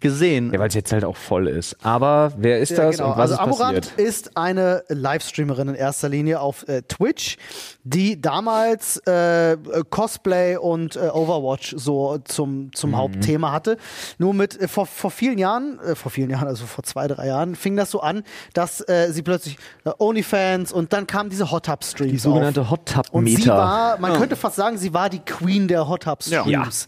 Gesehen. Ja, weil es jetzt halt auch voll ist. Aber wer ist Ja, das genau. und was also ist Amorant passiert? ist eine Livestreamerin in erster Linie auf äh, Twitch, die damals äh, Cosplay und äh, Overwatch so zum, Mhm. zum Hauptthema hatte. Nur mit äh, vor, vor vielen Jahren, äh, vor vielen Jahren, also vor zwei, drei Jahren, fing das so an, dass äh, sie plötzlich äh, Onlyfans und dann kamen diese Hot Tub Streams. Die sogenannte auf. Hot Tub Und sie Meter. war, man könnte fast sagen, sie war die Queen der Hot Tub Ja. Streams.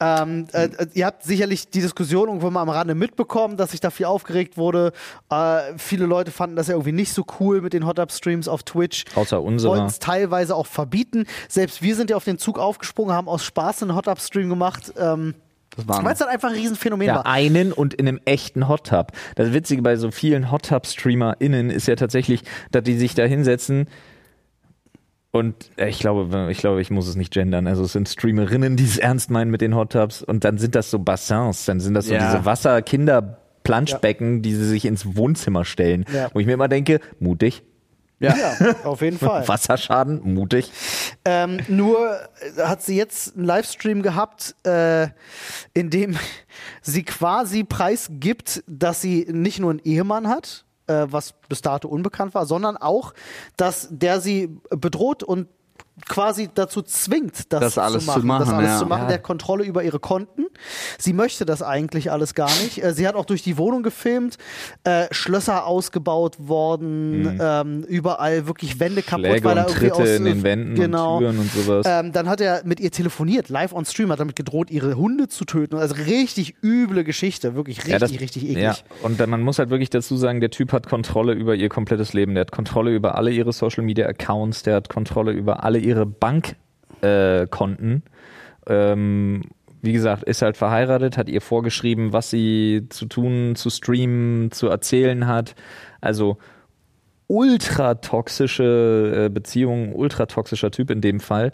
Ähm, äh, äh, ihr habt sicherlich die Diskussion irgendwo mal am Rande mitbekommen, dass sich da viel aufgeregt wurde. Äh, viele Leute fanden das ja irgendwie nicht so cool mit den Hot Up Streams auf Twitch. Außer unserer. Wollten es teilweise auch verbieten. Selbst wir sind ja auf den Zug aufgesprungen, haben aus Spaß einen Hot Up Stream gemacht. Ähm, Das war weil es dann einfach ein Riesenphänomen Ja, war. einen und in einem echten Hot Tub. Das Witzige bei so vielen Hot Tub StreamerInnen ist ja tatsächlich, dass die sich da hinsetzen und äh, ich glaube, ich glaube, ich muss es nicht gendern. Also es sind Streamerinnen, die es ernst meinen mit den Hot Tubs und dann sind das so Bassins, dann sind das so Ja. diese Wasser-Kinder- Planschbecken, die sie sich ins Wohnzimmer stellen. Ja. Wo ich mir immer denke, mutig. Ja, auf jeden Fall. Wasserschaden, mutig. Ähm, nur äh, hat sie jetzt einen Livestream gehabt, äh, in dem sie quasi preisgibt, dass sie nicht nur einen Ehemann hat, was bis dato unbekannt war, sondern auch, dass der sie bedroht und quasi dazu zwingt, das, Das alles zu machen, zu machen, das alles ja. zu machen, Ja. der Kontrolle über ihre Konten. Sie möchte das eigentlich alles gar nicht. Äh, Sie hat auch durch die Wohnung gefilmt, äh, Schlösser ausgebaut worden, ähm, überall wirklich Wände kaputt, Mhm. Schläge weil er und irgendwie Tritte aus in den Wänden genau, und Türen und sowas. ähm, dann hat er mit ihr telefoniert, live on Stream, hat damit gedroht, ihre Hunde zu töten. Also richtig üble Geschichte, wirklich richtig, Ja, das- richtig eklig. Ja, und dann, man muss halt wirklich dazu sagen, der Typ hat Kontrolle über ihr komplettes Leben. Der hat Kontrolle über alle ihre Social Media Accounts, der hat Kontrolle über alle ihre Bankkonten. Äh, ähm, wie gesagt, ist halt verheiratet, hat ihr vorgeschrieben, was sie zu tun, zu streamen, zu erzählen hat. Also ultra toxische äh, Beziehung, ultra toxischer Typ in dem Fall.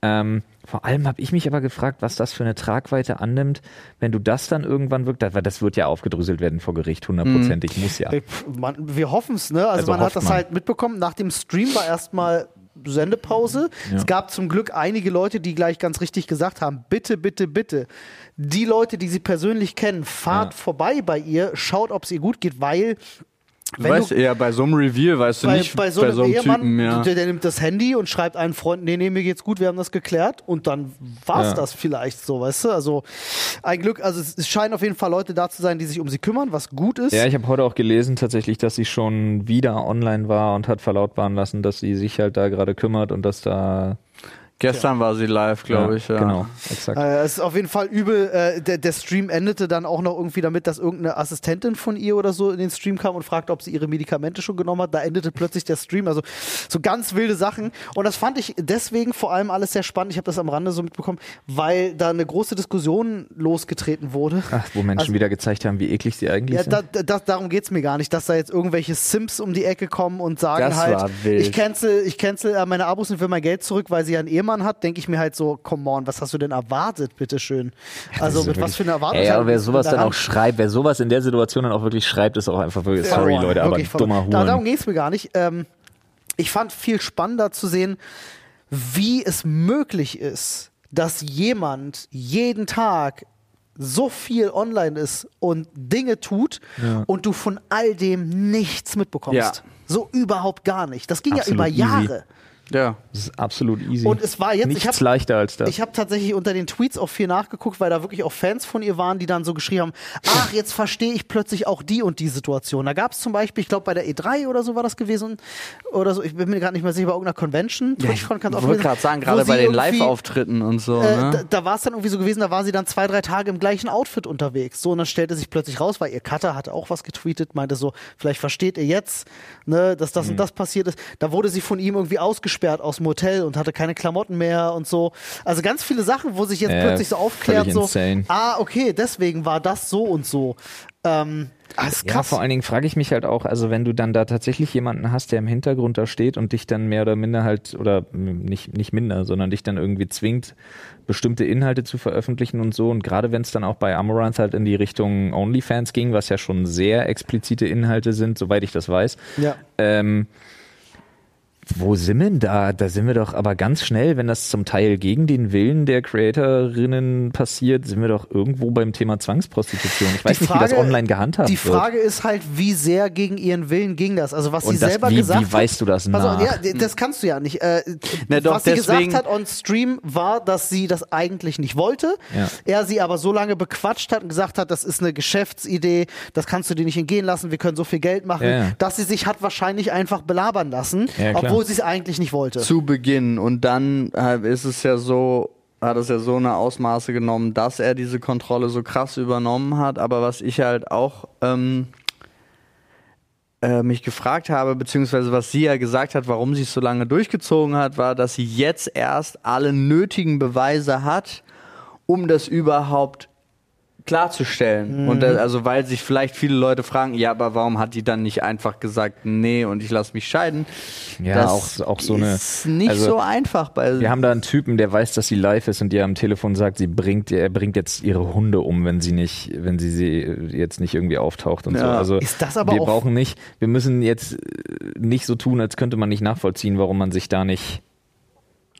Ähm, vor allem habe ich mich aber gefragt, was das für eine Tragweite annimmt, wenn du das dann irgendwann weil das wird ja aufgedröselt werden vor Gericht, hundertprozentig, muss ja. Man, wir hoffen es, ne? Also, Also man hat das man. halt mitbekommen. Nach dem Stream war erstmal Sendepause. Ja. Es gab zum Glück einige Leute, die gleich ganz richtig gesagt haben: bitte, bitte, bitte. Die Leute, die sie persönlich kennen, fahrt Ja. vorbei bei ihr, schaut, ob es ihr gut geht, weil. Du Wenn weißt du, eher, bei so einem Reveal weißt du bei, nicht, bei so einem Ehemann, Typen, ja. der, der nimmt das Handy und schreibt einen Freund, nee, nee, mir geht's gut, wir haben das geklärt und dann war's Ja. das vielleicht so, weißt du? Also ein Glück, also es scheinen auf jeden Fall Leute da zu sein, die sich um sie kümmern, was gut ist. Ja, ich habe heute auch gelesen tatsächlich, dass sie schon wieder online war und hat verlautbaren lassen, dass sie sich halt da gerade kümmert und dass da Gestern war sie live, glaube ich. Ja. Genau, exakt. Äh, es ist auf jeden Fall übel. Äh, der, der Stream endete dann auch noch irgendwie damit, dass irgendeine Assistentin von ihr oder so in den Stream kam und fragte, ob sie ihre Medikamente schon genommen hat. Da endete plötzlich der Stream. Also so ganz wilde Sachen. Und das fand ich deswegen vor allem alles sehr spannend. Ich habe das am Rande so mitbekommen, weil da eine große Diskussion losgetreten wurde. Ach, wo Menschen also- wieder gezeigt haben, wie eklig sie eigentlich Ja, sind. da, da, da, darum geht's mir gar nicht, dass da jetzt irgendwelche Sims um die Ecke kommen und sagen Das halt, war wild. ich cancel, ich cancel äh, meine Abos und will mein Geld zurück, weil sie ja einen Ehemann hat, denke ich mir halt so, come on, was hast du denn erwartet, bitteschön? Also mit ja was für einer Erwartung? Aber wer sowas dann auch schreibt, wer sowas in der Situation dann auch wirklich schreibt, ist auch einfach wirklich, sorry Verloren, Leute, aber wirklich verloren. dummer Da, darum Huren. ging es mir gar nicht. Ähm, ich fand viel spannender zu sehen, wie es möglich ist, dass jemand jeden Tag so viel online ist und Dinge tut Ja. und du von all dem nichts mitbekommst. Ja. So überhaupt gar nicht. Das ging Absolut ja easy. über Jahre. Ja. Das ist absolut easy. Und es war jetzt- ich Nichts hab- leichter als das. Ich habe tatsächlich unter den Tweets auch viel nachgeguckt, weil da wirklich auch Fans von ihr waren, die dann so geschrieben haben, ach, jetzt verstehe ich plötzlich auch die und die Situation. Da gab es zum Beispiel, ich glaube bei der E3 oder so war das gewesen, oder so, ich bin mir gerade nicht mehr sicher, bei irgendeiner Convention, kann ich wollte gerade sagen, gerade bei den Live-Auftritten und so. Äh, ne? Da, da war es dann irgendwie so gewesen, da war sie dann zwei, drei Tage im gleichen Outfit unterwegs. So, und dann stellte sich plötzlich raus, weil ihr Cutter hatte auch was getweetet, meinte so, vielleicht versteht ihr jetzt, ne, dass das Mhm. und das passiert ist. Da wurde sie von ihm irgendwie ausgesperrt aus dem Hotel und hatte keine Klamotten mehr und so. Also ganz viele Sachen, wo sich jetzt Ja, plötzlich so aufklärt, so, insane. ah, okay, deswegen war das so und so. Ähm, ah, ist Ja, krass. vor allen Dingen frage ich mich halt auch, also wenn du dann da tatsächlich jemanden hast, der im Hintergrund da steht und dich dann mehr oder minder halt, oder nicht, nicht minder, sondern dich dann irgendwie zwingt, bestimmte Inhalte zu veröffentlichen und so. Und gerade wenn es dann auch bei Amaranth halt in die Richtung OnlyFans ging, was ja schon sehr explizite Inhalte sind, soweit ich das weiß, ja. ähm, wo sind wir denn da? Da sind wir doch aber ganz schnell, wenn das zum Teil gegen den Willen der Creatorinnen passiert, sind wir doch irgendwo beim Thema Zwangsprostitution. Ich weiß Die nicht, wie das Frage- online gehandhabt Die wird. Frage ist halt, wie sehr gegen ihren Willen ging das? Also was sie Und das, selber wie, gesagt wie hat. weißt du das Pass auf, nach? ja, d- das kannst du ja nicht. Äh, Na doch, was sie deswegen- gesagt hat on Stream war, dass sie das eigentlich nicht wollte. Ja. Er sie aber so lange bequatscht hat und gesagt hat, das ist eine Geschäftsidee, das kannst du dir nicht entgehen lassen, wir können so viel Geld machen, Ja, ja. dass sie sich hat wahrscheinlich einfach belabern lassen, Ja, klar. Obwohl sie es eigentlich nicht wollte. zu Beginn. Und dann äh, ist es ja so, hat es ja so eine Ausmaße genommen, dass er diese Kontrolle so krass übernommen hat. Aber was ich halt auch ähm, äh, mich gefragt habe, beziehungsweise was sie ja gesagt hat, warum sie es so lange durchgezogen hat, war, dass sie jetzt erst alle nötigen Beweise hat, um das überhaupt klarzustellen. Mhm. Und da, also weil sich vielleicht viele Leute fragen, ja, aber warum hat die dann nicht einfach gesagt, nee, und ich lasse mich scheiden? Ja, das auch, auch so eine. ist nicht also, so einfach bei Wir haben da einen Typen, der weiß, dass sie live ist und die am Telefon sagt, sie bringt, er bringt jetzt ihre Hunde um, wenn sie nicht, wenn sie, sie jetzt nicht irgendwie auftaucht und so. Ja. Also Ist das aber wir auch- brauchen nicht, wir müssen jetzt nicht so tun, als könnte man nicht nachvollziehen, warum man sich da nicht.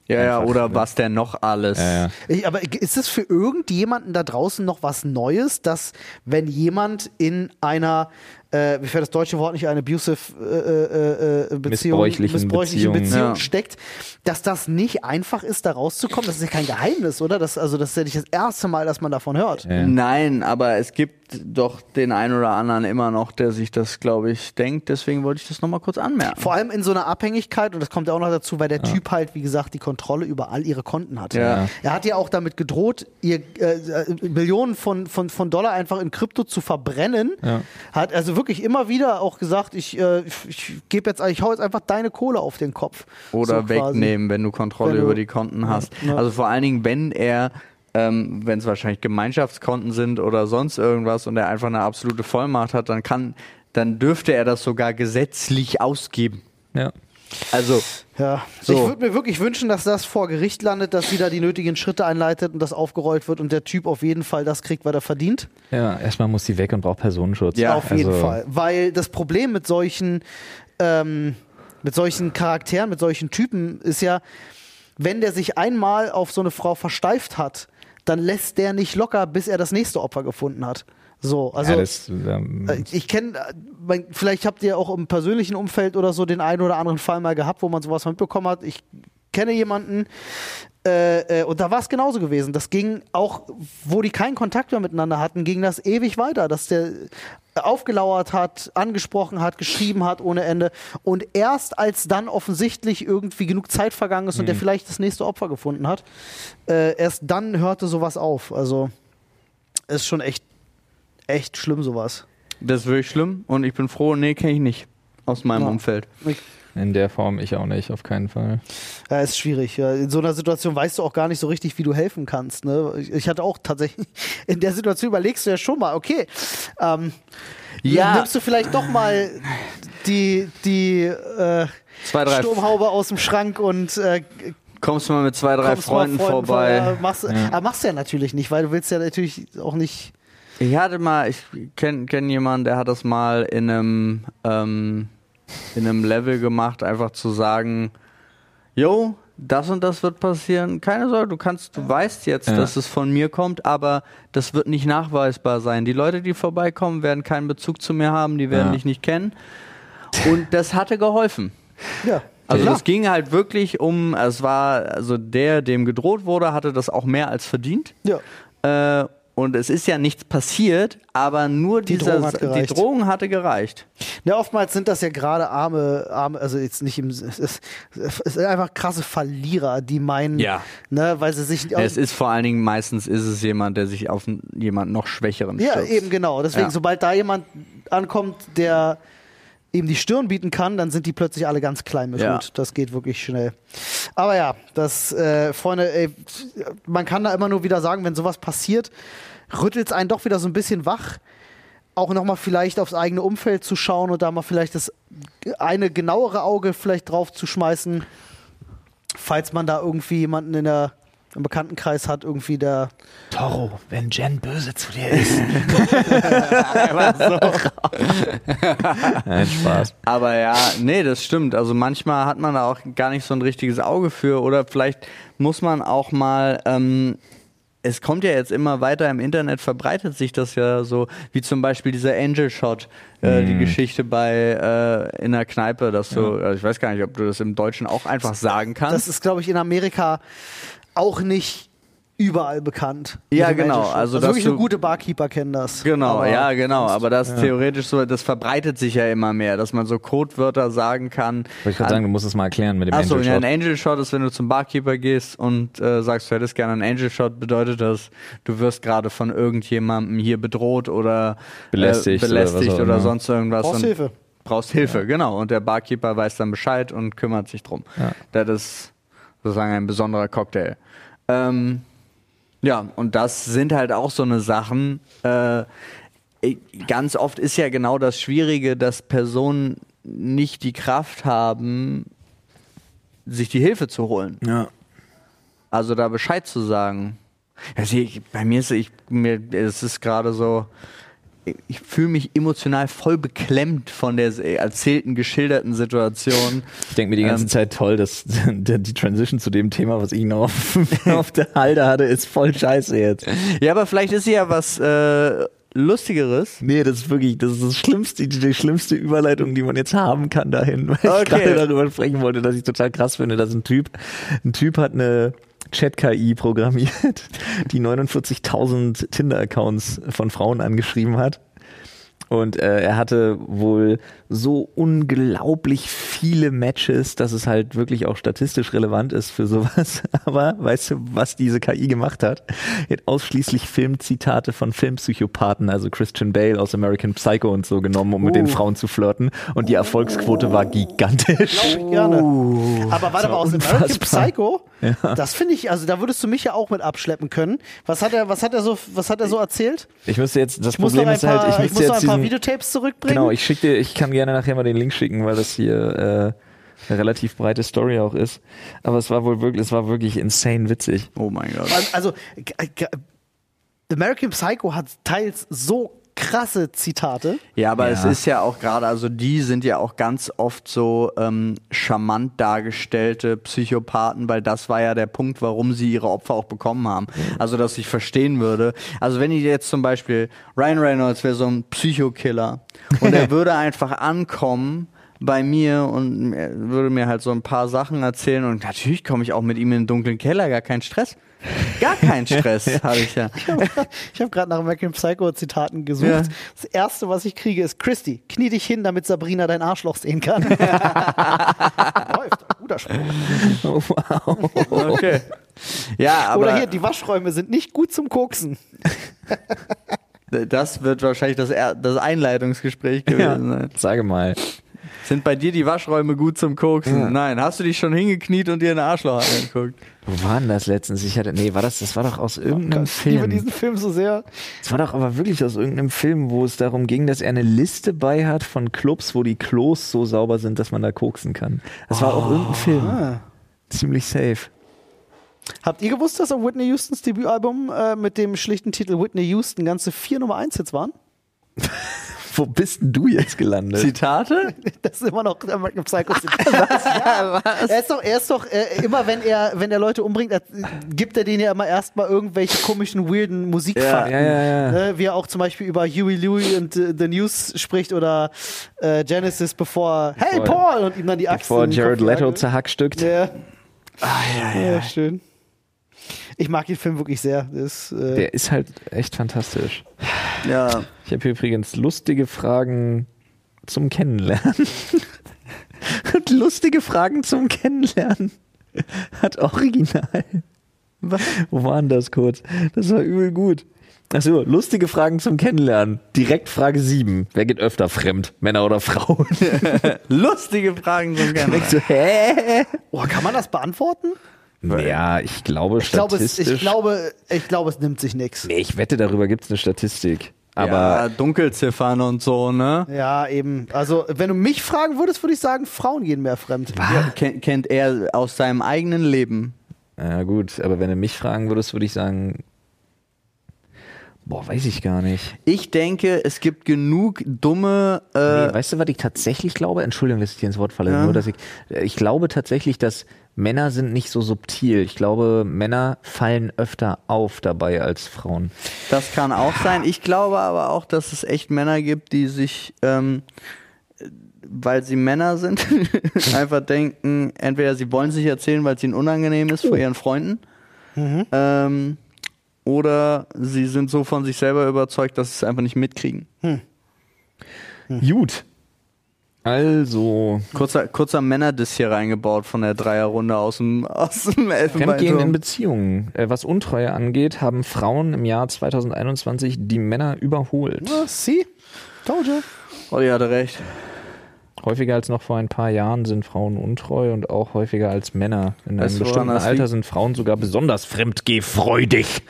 Ja, ja, oder ne? was denn noch alles. Ja, ja. Ich, aber ist es für irgendjemanden da draußen noch was Neues, dass wenn jemand in einer, äh, mir fällt das deutsche Wort nicht ein, abusive äh, äh, äh, Beziehung, Missbräuchlichen Beziehung, Beziehung. Ja. steckt, dass das nicht einfach ist, da rauszukommen? Das ist ja kein Geheimnis, oder? Das, also das ist ja nicht das erste Mal, dass man davon hört. Ja. Nein, aber es gibt doch den einen oder anderen immer noch, der sich das, glaube ich, denkt. Deswegen wollte ich das nochmal kurz anmerken. Vor allem in so einer Abhängigkeit, und das kommt ja auch noch dazu, weil der Typ halt, wie gesagt, die Kontrolle über all ihre Konten hat. Ja. Er hat ja auch damit gedroht, ihr äh, äh, Millionen von, von, von Dollar einfach in Krypto zu verbrennen. Ja. Hat also wirklich immer wieder auch gesagt, ich, äh, ich gebe jetzt, ich hau jetzt einfach deine Kohle auf den Kopf. Oder So quasi. wegnehmen, wenn du Kontrolle Wenn du- über die Konten hast. ja. Also vor allen Dingen, wenn er, ähm, wenn es wahrscheinlich Gemeinschaftskonten sind oder sonst irgendwas und er einfach eine absolute Vollmacht hat, dann kann, dann dürfte er das sogar gesetzlich ausgeben. ja. Also Ja, So. ich würde mir wirklich wünschen, dass das vor Gericht landet, dass sie da die nötigen Schritte einleitet und das aufgerollt wird und der Typ auf jeden Fall das kriegt, was er verdient. Ja, erstmal muss sie weg und braucht Personenschutz. Ja, auf jeden also, Fall. Weil das Problem mit solchen, ähm, mit solchen Charakteren, mit solchen Typen ist ja, wenn der sich einmal auf so eine Frau versteift hat, dann lässt der nicht locker, bis er das nächste Opfer gefunden hat. So, also ja, das, ähm, äh, ich kenne, vielleicht habt ihr auch im persönlichen Umfeld oder so den einen oder anderen Fall mal gehabt, wo man sowas mitbekommen hat. Ich kenne jemanden äh, äh, und da war es genauso gewesen. Das ging auch, wo die keinen Kontakt mehr miteinander hatten, ging das ewig weiter, dass der aufgelauert hat, angesprochen hat, geschrieben hat ohne Ende und erst als dann offensichtlich irgendwie genug Zeit vergangen ist und der vielleicht das nächste Opfer gefunden hat, äh, erst dann hörte sowas auf. Also ist schon echt, echt schlimm sowas. das ist wirklich schlimm und ich bin froh, nee, kenne ich nicht aus meinem Ja. Umfeld. in der Form ich auch nicht, auf keinen Fall. Ja, ist schwierig. Ja. In so einer Situation weißt du auch gar nicht so richtig, wie du helfen kannst. Ne? Ich, ich hatte auch tatsächlich, in der Situation überlegst du ja schon mal, okay, ähm, Ja. nimmst du vielleicht doch mal die, die äh, Zwei, drei Sturmhaube aus dem Schrank und äh, Kommst du mal mit zwei, drei mal Freunden, vorbei. Ja, machst, Aber machst du ja natürlich nicht, weil du willst ja natürlich auch nicht. Ich hatte mal, ich kenne kenn jemanden, der hat das mal in einem, ähm, in einem Level gemacht, einfach zu sagen, yo, das und das wird passieren. Keine Sorge, du kannst, du weißt jetzt, Ja. dass es von mir kommt, aber das wird nicht nachweisbar sein. Die Leute, die vorbeikommen, werden keinen Bezug zu mir haben, die werden Ja. dich nicht kennen. Und das hatte geholfen. Ja. Also es ging halt wirklich um, es war, also der, dem gedroht wurde, hatte das auch mehr als verdient. ja. Äh, und es ist ja nichts passiert, aber nur Die dieser, Drohung hat die. Drohung hatte gereicht. Ja, oftmals sind das ja gerade arme, arme, also jetzt nicht im, es ist, es sind einfach krasse Verlierer, die meinen, Ja. ne, weil sie sich Es ist vor allen Dingen meistens ist es jemand, der sich auf jemand noch schwächeren Ja, stürzt. eben genau. Deswegen, Ja. sobald da jemand ankommt, der ihm die Stirn bieten kann, dann sind die plötzlich alle ganz klein mit Ja. Hut. Das geht wirklich schnell. Aber ja, das, äh, Freunde, ey, man kann da immer nur wieder sagen, wenn sowas passiert, rüttelt es einen doch wieder so ein bisschen wach. Auch nochmal vielleicht aufs eigene Umfeld zu schauen und da mal vielleicht das eine genauere Auge vielleicht drauf zu schmeißen, falls man da irgendwie jemanden in der im Bekanntenkreis hat, irgendwie der Toro, wenn Jen böse zu dir ist. Nein, Spaß. Aber ja, nee, das stimmt. Also manchmal hat man da auch gar nicht so ein richtiges Auge für oder vielleicht muss man auch mal. Ähm, es kommt ja jetzt immer weiter im Internet, verbreitet sich das ja so, wie zum Beispiel dieser Angel Shot, äh, die Geschichte bei äh, in der Kneipe, dass du, also ich weiß gar nicht, ob du das im Deutschen auch einfach sagen kannst. Das ist, glaube ich, in Amerika auch nicht überall bekannt. Ja, genau. Shot. Also, dass wirklich du- nur gute Barkeeper kennen das. Genau, Aber ja, genau. Aber das theoretisch so, das verbreitet sich ja immer mehr, dass man so Codewörter sagen kann. Wollte ich gerade sagen, du musst es mal erklären mit dem Achso, Angel ja, Shot. ein Angel Shot ist, wenn du zum Barkeeper gehst und äh, sagst, du hättest gerne einen Angel Shot, bedeutet das, du wirst gerade von irgendjemandem hier bedroht oder Belästigt äh, oder belästigt oder, immer. sonst irgendwas. Brauchst und Hilfe. Brauchst Hilfe, genau. Und der Barkeeper weiß dann Bescheid und kümmert sich drum. Ja. Das ist sozusagen ein besonderer Cocktail. Ähm, ja, und das sind halt auch so eine Sachen. Äh, ganz oft ist ja genau das Schwierige, dass Personen nicht die Kraft haben, sich die Hilfe zu holen. Ja. Also da Bescheid zu sagen. Also ich, bei mir ist ich mir es ist gerade so ich, ich fühle mich emotional voll beklemmt von der erzählten geschilderten Situation. Ich denke mir die ganze Ähm, Zeit toll, dass die Transition zu dem Thema, was ich noch auf, auf der Halde hatte, ist voll scheiße jetzt. Ja, aber vielleicht ist sie ja was äh, lustigeres. Nee, das ist wirklich, das ist das schlimmste, die, die schlimmste Überleitung, die man jetzt haben kann dahin, weil ich Okay. gerade darüber sprechen wollte, dass ich total krass finde, dass ein Typ, ein Typ hat eine Chat-KI programmiert, die 49.000 Tinder-Accounts von Frauen angeschrieben hat. Und äh, er hatte wohl so unglaublich viele Matches, dass es halt wirklich auch statistisch relevant ist für sowas. Aber weißt du, was diese KI gemacht hat? Er hat ausschließlich Filmzitate von Filmpsychopathen, also Christian Bale aus American Psycho und so genommen, um mit den Oh. Frauen zu flirten. Und die Erfolgsquote war gigantisch. Ich gerne. Aber warte mal, aus American unfassbar. Psycho, das finde ich, also da würdest du mich ja auch mit abschleppen können. Was hat er, was hat er so, was hat er so erzählt? Ich müsste jetzt, das Ich muss noch Problem ein ist halt, paar, ich ich müsste muss noch jetzt ein paar diesen, Videotapes zurückbringen. Genau, ich schicke dir, ich kann gerne nachher mal den Link schicken, weil das hier äh, eine relativ breite Story auch ist. Aber es war wohl wirklich, es war wirklich insane witzig. Oh mein Gott. Also, also g- g- American Psycho hat teils so krasse Zitate. Ja, aber Ja. es ist ja auch gerade, also die sind ja auch ganz oft so ähm, charmant dargestellte Psychopathen, weil das war ja der Punkt, warum sie ihre Opfer auch bekommen haben. Also, dass ich verstehen würde. Also, wenn ich jetzt zum Beispiel, Ryan Reynolds wäre so ein Psychokiller und er würde einfach ankommen bei mir und er würde mir halt so ein paar Sachen erzählen und natürlich komme ich auch mit ihm in den dunklen Keller, gar kein Stress. Gar keinen Stress habe ich ja. Ich habe gerade nach American Psycho Zitaten gesucht. Ja. Das erste, was ich kriege, ist Christy, knie dich hin, damit Sabrina dein Arschloch sehen kann. Läuft, guter Spruch. Oh, wow. Okay. Ja, aber Oder hier, die Waschräume sind nicht gut zum Koksen. Das wird wahrscheinlich das, das Einleitungsgespräch gewesen sein. Sage mal. Sind bei dir die Waschräume gut zum Koksen? Nein. Hast du dich schon hingekniet und dir eine Arschloch angeguckt? Wo war denn das letztens? Ich hatte, nee, war das, das war doch aus irgendeinem Ich liebe Film. diesen Film so sehr. Das war doch aber wirklich aus irgendeinem Film, wo es darum ging, dass er eine Liste bei hat von Clubs, wo die Klos so sauber sind, dass man da koksen kann. Das war auch irgendein Film. Ah. Ziemlich safe. Habt ihr gewusst, dass auf Whitney Houstons Debütalbum äh, mit dem schlichten Titel Whitney Houston ganze vier Nummer 1 Hits waren? Wo bist denn du jetzt gelandet? Zitate? Das ist immer noch American Psycho. Was? Ja. Er ist doch, er ist doch äh, immer, wenn er, wenn er Leute umbringt, er, gibt er denen ja immer erstmal irgendwelche komischen, weirden Musikfakten. Ja, ja, ja. Ne, wie er auch zum Beispiel über Huey Louie und äh, The News spricht oder äh, Genesis, bevor Hey Bevor- Paul und ihm dann die Axt Bevor Jared Leto zerhackstückt. Ja. Ah, ja, ja, schön. Ich mag den Film wirklich sehr. Das, äh, Der ist halt echt fantastisch. ja. Ich habe hier übrigens lustige Fragen zum Kennenlernen. Und lustige Fragen zum Kennenlernen. Hat original. Wo waren das kurz? Das war übel gut. Achso, lustige Fragen zum Kennenlernen. Direkt Frage 7. Wer geht öfter fremd? Männer oder Frauen? Lustige Fragen zum Gerne. so, hä? oh, kann man das beantworten? Ja, ich glaube Ich glaube, es, statistisch. ich, glaube, ich glaube, es nimmt sich nichts. nee, ich wette, darüber gibt es eine Statistik. Aber ja, Dunkelziffern und so, ne? Ja, eben. Also, wenn du mich fragen würdest, würde ich sagen, Frauen gehen mehr fremd. Ja, kennt, kennt er aus seinem eigenen Leben. Ja, gut, aber wenn du mich fragen würdest, würde ich sagen, boah, weiß ich gar nicht. Ich denke, es gibt genug dumme. Äh, nee, weißt du, was ich tatsächlich glaube? Entschuldigung, dass ich dir ins Wort falle. Ja. Nur, dass ich, ich glaube tatsächlich, dass Männer sind nicht so subtil. Ich glaube, Männer fallen öfter auf dabei als Frauen. Das kann auch sein. Ich glaube aber auch, dass es echt Männer gibt, die sich, ähm, weil sie Männer sind, einfach denken, entweder sie wollen sich erzählen, weil es ihnen unangenehm ist vor ihren Freunden. Ähm, oder sie sind so von sich selber überzeugt, dass sie es einfach nicht mitkriegen. Gut. Also, Kurzer, kurzer Männerdiss hier reingebaut von der Dreierrunde aus dem, aus dem Fremdgehen in. Beziehungen. Äh, Was Untreue angeht, haben Frauen im Jahr 2021 die Männer überholt. Ja, see? Told you. Olli hatte recht. Häufiger als noch vor ein paar Jahren sind Frauen untreu und auch häufiger als Männer. In Weißt einem bestimmten Alter liegt? sind Frauen sogar besonders fremdgehfreudig.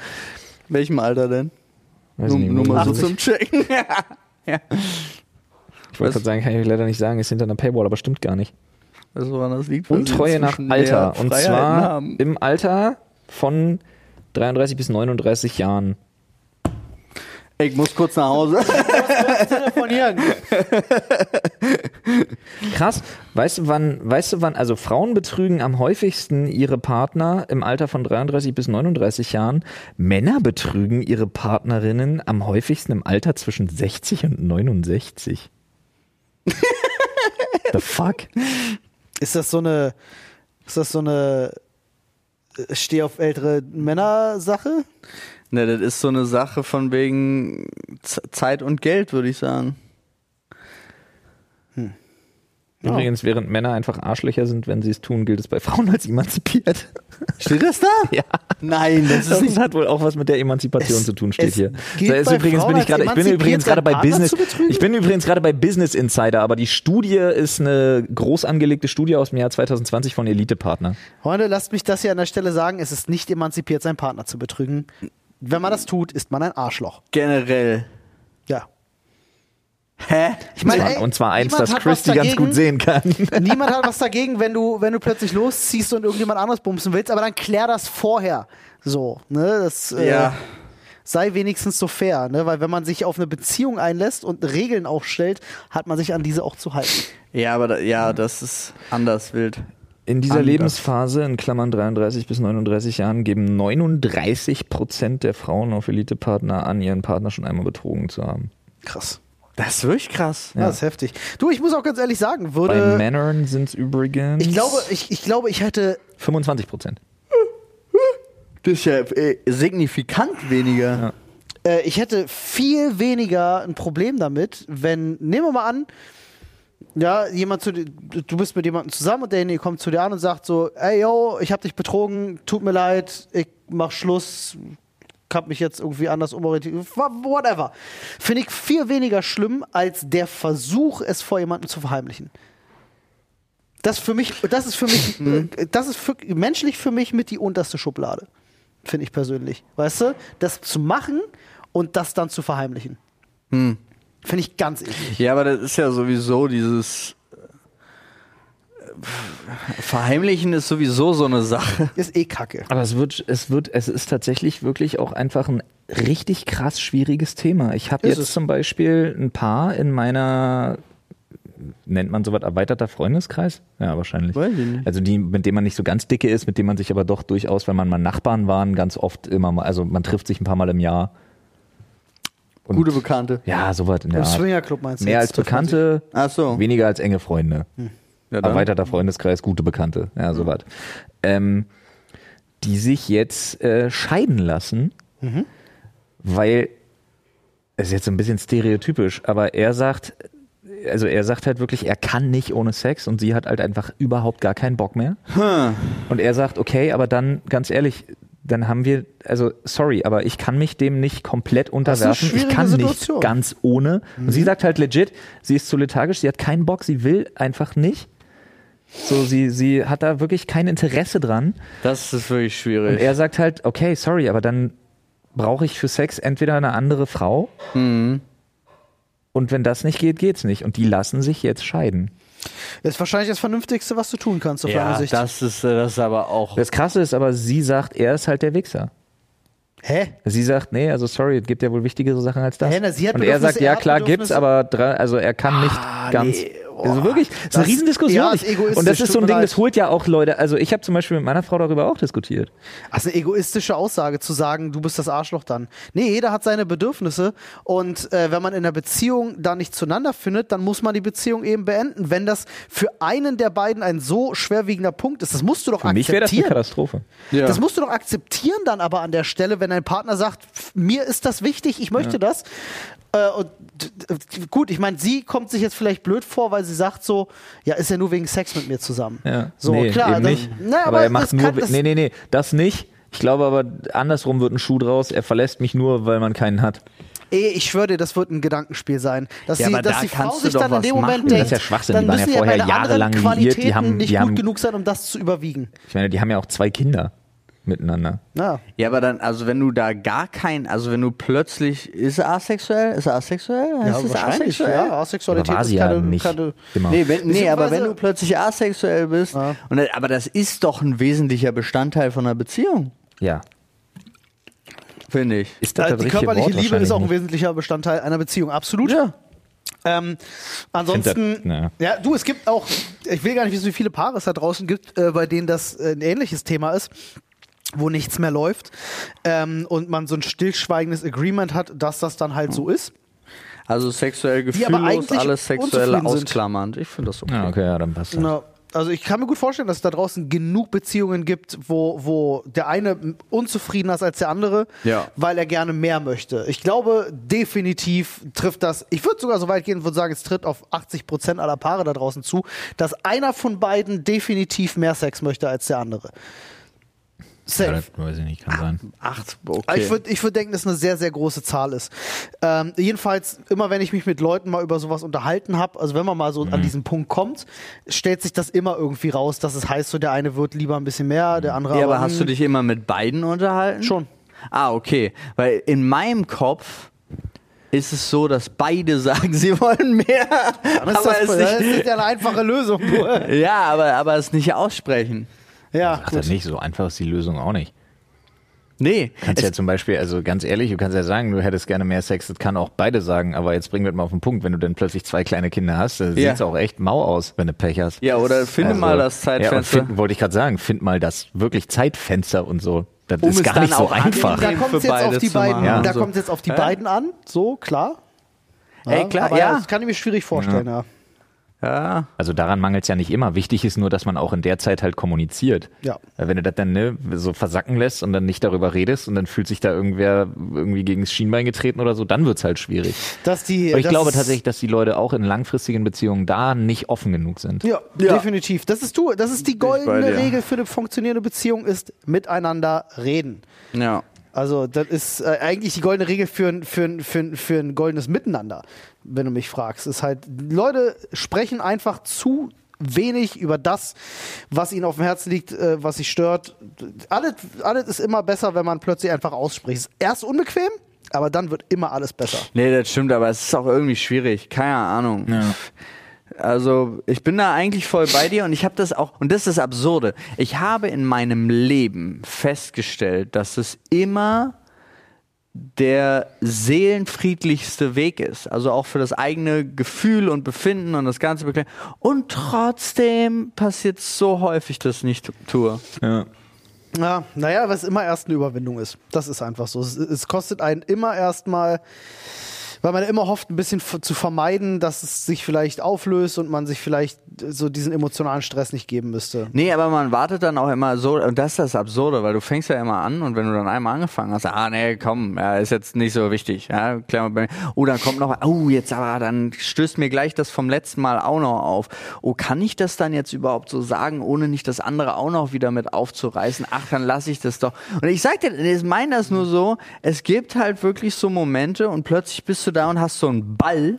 Welchem Alter denn? Weiß Nur, nicht, nur mal so 85. zum Checken. ja. Ich wollte gerade sagen, kann ich leider nicht sagen, ist hinter einer Paywall, aber stimmt gar nicht. Weißt du, woran das liegt? Untreue nach Alter. Und zwar haben. im Alter von 33 bis 39 Jahren. Ich muss kurz nach Hause. Telefonieren. Krass. Weißt du, wann, weißt du, wann, also Frauen betrügen am häufigsten ihre Partner im Alter von 33 bis 39 Jahren. Männer betrügen ihre Partnerinnen am häufigsten im Alter zwischen 60 und 69. The fuck? Ist das so eine, ist das so eine äh, Steh auf ältere Männer Sache? ne, das ist so eine Sache von wegen Z Zeit und Geld, würde ich sagen. Übrigens, während Männer einfach Arschlöcher sind, wenn sie es tun, gilt es bei Frauen als emanzipiert. Steht das da? Ja. Nein, das ist Das nicht. hat wohl auch was mit der Emanzipation Es- zu tun, steht es hier. So, ist bei übrigens Frauen bin ich gerade, ich bin übrigens gerade bei Partner Business, ich bin übrigens gerade bei Business Insider, aber die Studie ist eine groß angelegte Studie aus dem Jahr 2020 von Elite Partner. Freunde, lasst mich das hier an der Stelle sagen. Es ist nicht emanzipiert, seinen Partner zu betrügen. Wenn man das tut, ist man ein Arschloch. Generell. Hä? Ich meine, und, ey, zwar, und zwar eins, das Christy ganz dagegen. gut sehen kann. Niemand hat was dagegen, wenn du, wenn du plötzlich losziehst und irgendjemand anderes bumsen willst, aber dann klär das vorher. So, ne? Das äh, Ja. sei wenigstens so fair, ne? Weil wenn man sich auf eine Beziehung einlässt und Regeln aufstellt, hat man sich an diese auch zu halten. Ja, aber da, ja, das ist anders wild. In dieser Anders. Lebensphase, in Klammern 33 bis 39 Jahren, geben 39 Prozent der Frauen auf Elite-Partner an, ihren Partner schon einmal betrogen zu haben. Krass. Das ist wirklich krass. Ja. Das ist heftig. Du, ich muss auch ganz ehrlich sagen, Bei würde. Männern sind es übrigens Ich glaube, ich, ich glaube, ich hätte 25 Prozent. Das ist ja äh, signifikant weniger. äh, ich hätte viel weniger ein Problem damit, wenn, nehmen wir mal an, ja, jemand zu dir, du bist mit jemandem zusammen und derjenige kommt zu dir an und sagt so, ey yo, ich hab dich betrogen, tut mir leid, ich mach Schluss, hab mich jetzt irgendwie anders umorientiert, whatever. Finde ich viel weniger schlimm als der Versuch, es vor jemandem zu verheimlichen. Das für mich, das ist für mich, äh, das ist für, menschlich für mich mit die unterste Schublade. Finde ich persönlich. Weißt du? Das zu machen und das dann zu verheimlichen. Finde ich ganz eklig. Ja, aber das ist ja sowieso dieses Verheimlichen ist sowieso so eine Sache. Ist eh kacke. Aber es wird, es wird, es ist tatsächlich wirklich auch einfach ein richtig krass schwieriges Thema. Ich habe jetzt es. zum Beispiel ein Paar in meiner, nennt man sowas erweiterter Freundeskreis? Ja, wahrscheinlich. Weiß ich nicht. Also die, mit dem man nicht so ganz dicke ist, mit dem man sich aber doch durchaus, wenn man mal Nachbarn waren, ganz oft immer mal, also man trifft sich ein paar Mal im Jahr. Und- Gute Bekannte. Ja, sowas in der Im Art. Swingerclub meinst du? Mehr als? Bekannte, Ach so. weniger als enge Freunde. Ja. Erweiterter Freundeskreis, gute Bekannte, ja, sowas. Ähm, die sich jetzt äh, scheiden lassen, weil, es ist jetzt so ein bisschen stereotypisch, aber er sagt, also er sagt halt wirklich, er kann nicht ohne Sex und sie hat halt einfach überhaupt gar keinen Bock mehr. Und er sagt, okay, aber dann, ganz ehrlich, dann haben wir, also sorry, aber ich kann mich dem nicht komplett unterwerfen. Ich kann Situation. nicht ganz ohne. Und sie sagt halt legit, sie ist zu lethargisch, sie hat keinen Bock, sie will einfach nicht. So, sie, sie hat da wirklich kein Interesse dran. Das ist wirklich Und schwierig. er sagt halt, okay, sorry, aber dann brauche ich für Sex entweder eine andere Frau. Mhm. Und wenn das nicht geht, geht's nicht. Und die lassen sich jetzt scheiden. Das ist wahrscheinlich das Vernünftigste, was du tun kannst, auf ja, deiner Sicht. das ist, äh, das ist aber auch. Das Krasse ist aber, sie sagt, er ist halt der Wichser. Hä? Sie sagt, nee, also sorry, es gibt ja wohl wichtigere Sachen als das. Hä, na, sie hat und er sagt, ja klar gibt's, aber dra- also er kann nicht Ah, ganz nee. Also wirklich, das ist eine Riesendiskussion. ja, ist egoistisch, und das ist so ein Ding, leid. das holt ja auch Leute. Also ich habe zum Beispiel mit meiner Frau darüber auch diskutiert. Das ist eine egoistische Aussage zu sagen, du bist das Arschloch dann. Nee, jeder hat seine Bedürfnisse und äh, wenn man in der Beziehung da nicht zueinander findet, dann muss man die Beziehung eben beenden. Wenn das für einen der beiden ein so schwerwiegender Punkt ist, das musst du doch Für mich wäre das eine akzeptieren. Katastrophe. Ja. Das musst du doch akzeptieren dann aber an der Stelle, wenn dein Partner sagt, "Pf, mir ist das wichtig, ich möchte das. Äh, und gut, ich meine, sie kommt sich jetzt vielleicht blöd vor, weil sie sagt so, ja, ist ja nur wegen Sex mit mir zusammen. Ja. So, nee, klar. eben das- nicht. Na, aber, er das macht nur. nee, nee, nee, das nicht. Ich glaube aber, andersrum wird ein Schuh draus. Er verlässt mich nur, weil man keinen hat. Ey, ich schwöre dir, das wird ein Gedankenspiel sein. Dass, Ja, aber dass da die Frau kannst du sich doch dann in was dem Moment machen. denkt, Das ist ja Schwachsinn, dann die waren müssen ja ja vorher anderen jahrelang liiert, die Qualitäten haben- nicht die gut haben- genug sein, um das zu überwiegen. Ich meine, die haben ja auch zwei Kinder miteinander. Ja. Ja, aber dann, also wenn du da gar kein, also wenn du plötzlich, ist er asexuell? Ist er asexuell? Heißt es asexuell? ja. Asexualität Aber war ist sie ja keine, nicht keine immer. Nee, wenn, nee aber wenn du plötzlich asexuell bist, Ja. und, aber das ist doch ein wesentlicher Bestandteil von einer Beziehung, Ja. finde ich. Ist das das die körperliche Wort? Liebe ist Wahrscheinlich auch ein wesentlicher Bestandteil einer Beziehung, absolut. Ja. Ähm, ansonsten, das- ja. du, es gibt auch, ich will gar nicht wissen, wie viele Paare es da draußen gibt, äh, bei denen das äh, ein ähnliches Thema ist, wo nichts mehr läuft ähm, und man so ein stillschweigendes Agreement hat, dass das dann halt so ist. Also sexuell gefühllos, alles sexuell unzufrieden sind. ausklammernd. Ich finde das okay. Ja, okay, ja, dann passt das. Na, also ich kann mir gut vorstellen, dass es da draußen genug Beziehungen gibt, wo, wo der eine unzufriedener ist als der andere, Ja. weil er gerne mehr möchte. Ich glaube, definitiv trifft das, ich würde sogar so weit gehen und würde sagen, es tritt auf 80 Prozent aller Paare da draußen zu, dass einer von beiden definitiv mehr Sex möchte als der andere. Safe. das weiß ich nicht, kann sein. Acht, Aber okay. Ich würde ich würd denken, dass es eine sehr, sehr große Zahl ist. Ähm, jedenfalls, immer wenn ich mich mit Leuten mal über sowas unterhalten habe, also wenn man mal so Mhm. an diesen Punkt kommt, stellt sich das immer irgendwie raus, dass es heißt, so der eine wird lieber ein bisschen mehr, der andere ja, aber hast hm, du dich immer mit beiden unterhalten? Schon. Ah, okay. Weil in meinem Kopf ist es so, dass beide sagen, sie wollen mehr. Dann ist aber das, es das nicht, ist ja eine einfache Lösung. ja, aber, aber es nicht aussprechen. Ja, Ach, das nicht, so einfach ist die Lösung auch nicht. Nee. Kannst ja zum Beispiel, also ganz ehrlich, du kannst ja sagen, du hättest gerne mehr Sex, das kann auch beide sagen, aber jetzt bringen wir das mal auf den Punkt, wenn du dann plötzlich zwei kleine Kinder hast, dann Ja. sieht's auch echt mau aus, wenn du Pech hast. ja, oder finde Also, mal das Ja, Zeitfenster. find, wollte ich gerade sagen, find mal das wirklich Zeitfenster und so. Das Um ist es gar nicht so einfach. da kommt es jetzt auf die beiden. Ja. da So. jetzt auf die Ja. beiden an, so klar. Ey, klar, aber ja. Das kann ich mir schwierig vorstellen, ja. Ja. Also daran mangelt es ja nicht immer. Wichtig ist nur, dass man auch in der Zeit halt kommuniziert. Ja. Weil Wenn du das dann ne, so versacken lässt und dann nicht darüber redest und dann fühlt sich da irgendwer irgendwie gegen das Schienbein getreten oder so, dann wird's halt schwierig. Dass die, Aber ich das glaube tatsächlich, dass die Leute auch in langfristigen Beziehungen da nicht offen genug sind. Ja, Ja. definitiv. Das ist du. Das ist die goldene. Regel für eine funktionierende Beziehung ist miteinander reden. Ja. Also das ist äh, eigentlich die goldene Regel für, ein- für, ein- für, ein- für ein goldenes Miteinander, wenn du mich fragst. Ist halt, Leute sprechen einfach zu wenig über das, was ihnen auf dem Herzen liegt, äh, was sie stört. Alles, alles ist immer besser, wenn man plötzlich einfach ausspricht. Ist erst unbequem, aber dann wird immer alles besser. Nee, das stimmt, aber es ist auch irgendwie schwierig. Keine Ahnung. Also, ich bin da eigentlich voll bei dir und ich habe das auch, und das ist das Absurde. Ich habe in meinem Leben festgestellt, dass es immer der seelenfriedlichste Weg ist. Also auch für das eigene Gefühl und Befinden und das ganze Beklär. Und trotzdem passiert so häufig, dass ich nicht tue. Ja. Ja, naja, was immer erst eine Überwindung ist. Das ist einfach so. Es, es kostet einen immer erstmal, weil man immer hofft, ein bisschen zu vermeiden, dass es sich vielleicht auflöst und man sich vielleicht so diesen emotionalen Stress nicht geben müsste. Nee, aber man wartet dann auch immer so, und das ist das Absurde, weil du fängst ja immer an und wenn du dann einmal angefangen hast, ah nee, komm, ja, ist jetzt nicht so wichtig, ja, mir. Oh, dann kommt noch, oh, jetzt aber, dann stößt mir gleich das vom letzten Mal auch noch auf. Oh, kann ich das dann jetzt überhaupt so sagen, ohne nicht das andere auch noch wieder mit aufzureißen? Ach, dann lasse ich das doch. Und ich sag dir, ich meine das nur so, es gibt halt wirklich so Momente und plötzlich bist du da und hast so einen Ball,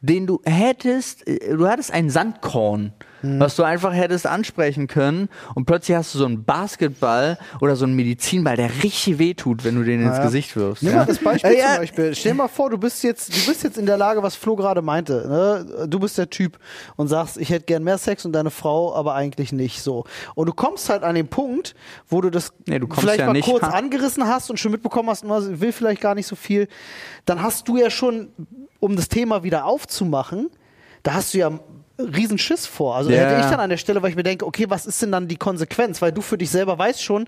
den du hättest, äh, du hattest ein Sandkorn, was du einfach hättest ansprechen können und plötzlich hast du so einen Basketball oder so einen Medizinball, der richtig wehtut, wenn du den ins Ja. Gesicht wirfst. Nimm ja. mal das Beispiel Ja, ja. zum Beispiel. Stell dir mal vor, du bist jetzt, du bist jetzt in der Lage, was Flo gerade meinte. Ne? Du bist der Typ und sagst, ich hätte gern mehr Sex und deine Frau, aber eigentlich nicht so. Und du kommst halt an den Punkt, wo du das Nee, du vielleicht mal kurz an- angerissen hast und schon mitbekommen hast, sie will vielleicht gar nicht so viel. Dann hast du ja schon, um das Thema wieder aufzumachen, da hast du ja riesen Schiss vor. Also Ja. hätte ich dann an der Stelle, weil ich mir denke, okay, was ist denn dann die Konsequenz? Weil du für dich selber weißt schon,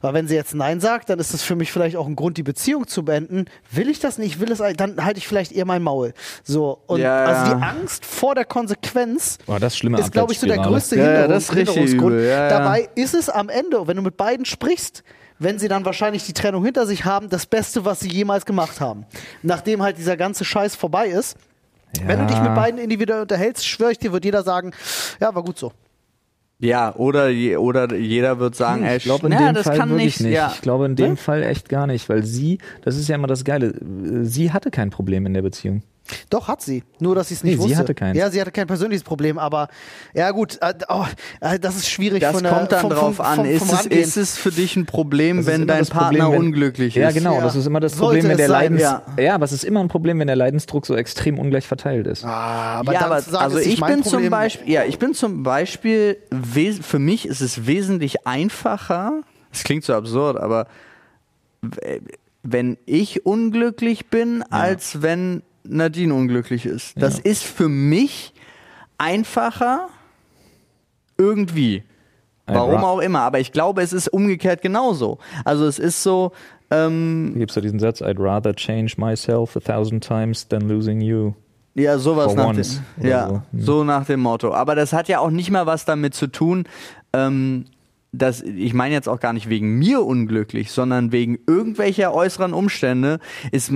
weil wenn sie jetzt Nein sagt, dann ist das für mich vielleicht auch ein Grund, die Beziehung zu beenden. Will ich das nicht, will es, dann halte ich vielleicht eher mein Maul. So. Und Ja, also ja. die Angst vor der Konsequenz das ist schlimme ist, glaube ich, so der größte Ja, ja, Hinderungs das ist richtig Hinderungsgrund. übel, ja, ja. Dabei ist es am Ende, wenn du mit beiden sprichst, wenn sie dann wahrscheinlich die Trennung hinter sich haben, das Beste, was sie jemals gemacht haben. Nachdem halt dieser ganze Scheiß vorbei ist. Wenn du dich mit beiden individuell unterhältst, schwöre ich dir, wird jeder sagen, ja, war gut so. Ja, oder, je- oder jeder wird sagen, ey, Ich glaube in na, dem das Fall kann wirklich nicht. Ja. Ich glaube in dem Ne? Fall echt gar nicht, weil sie, das ist ja immer das Geile, sie hatte kein Problem in der Beziehung. Doch, hat sie. Nur, dass sie es nicht Nee, sie wusste. hatte keins. Ja, sie hatte kein persönliches Problem, aber ja gut, äh, oh, äh, das ist schwierig Das von der, kommt dann vom, drauf vom, an. vom, ist, es, ist es für dich ein Problem, Das wenn dein das Problem, Partner wenn- unglücklich Ja, ist? genau, Ja. das ist immer das Sollte Problem, wenn der sein, Leidens ja. ja. aber es ist immer ein Problem, wenn der Leidensdruck so extrem ungleich verteilt ist. Ah, aber ja, aber sagen, also ich bin Problem, zum Beispiel, ja, ich bin zum Beispiel, für mich ist es wesentlich einfacher, es klingt so absurd, aber wenn ich unglücklich bin, als wenn Nadine unglücklich ist. Das Ja. ist für mich einfacher irgendwie. Warum auch immer, aber ich glaube, es ist umgekehrt genauso. Also es ist so, ähm, Da gibt es ja diesen Satz, I'd rather change myself a thousand times than losing you. Ja, sowas For nach once dem, ja, so. Hm. so nach dem Motto. Aber das hat ja auch nicht mal was damit zu tun, ähm, dass ich meine jetzt auch gar nicht wegen mir unglücklich, sondern wegen irgendwelcher äußeren Umstände ist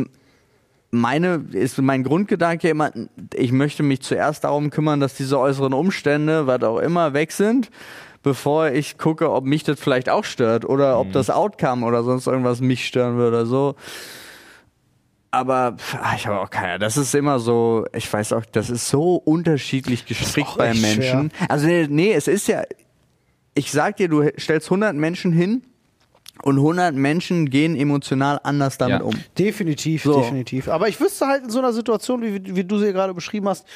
meine ist mein Grundgedanke immer, ich möchte mich zuerst darum kümmern, dass diese äußeren Umstände, was auch immer, weg sind, bevor ich gucke, ob mich das vielleicht auch stört oder Mhm. ob das Outcome oder sonst irgendwas mich stören würde oder so. Aber ah, ich habe auch keine. Das ist immer so, ich weiß auch, das ist so unterschiedlich gestrickt bei Menschen. Also nee, nee, es ist ja, ich sag dir, du stellst 100 Menschen hin und 100 Menschen gehen emotional anders damit Ja. um. Definitiv, So. definitiv. Aber ich wüsste halt in so einer Situation, wie, wie du sie gerade beschrieben hast,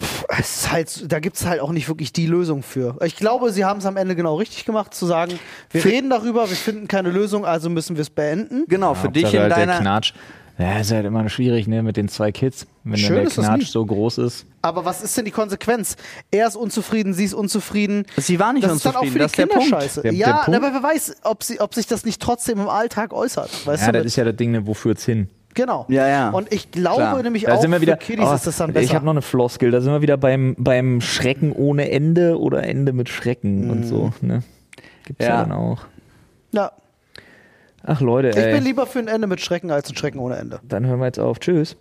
pff, es ist halt, da gibt es halt auch nicht wirklich die Lösung für. Ich glaube, sie haben es am Ende genau richtig gemacht, zu sagen, wir Für- reden darüber, wir finden keine Lösung, also müssen wir es beenden. Genau, für dich in halt deiner. Knatsch. Ja, ist halt immer schwierig, ne, mit den zwei Kids. Wenn Schön der das Knatsch so groß ist. Aber was ist denn die Konsequenz? Er ist unzufrieden, sie ist unzufrieden. Sie war nicht das ist dann auch unzufrieden, für das die der Kinder scheiße. Der- der ja, Punkt- aber wer weiß, ob, sie, ob sich das nicht trotzdem im Alltag äußert. Weißt Ja, du, das mit- ist ja das Ding, ne, wo führt's hin? genau. Ja, ja. Und ich glaube Klar. nämlich Da auch, sind wir wieder, für Kiddies oh, ist das dann besser. Ich habe noch eine Floskel, da sind wir wieder beim, beim Schrecken ohne Ende oder Ende mit Schrecken und so. Ne? Gibt's ja. Ja. dann auch. ja. Ach Leute, Ich ey. bin lieber für ein Ende mit Schrecken als ein Schrecken ohne Ende. dann hören wir jetzt auf. Tschüss.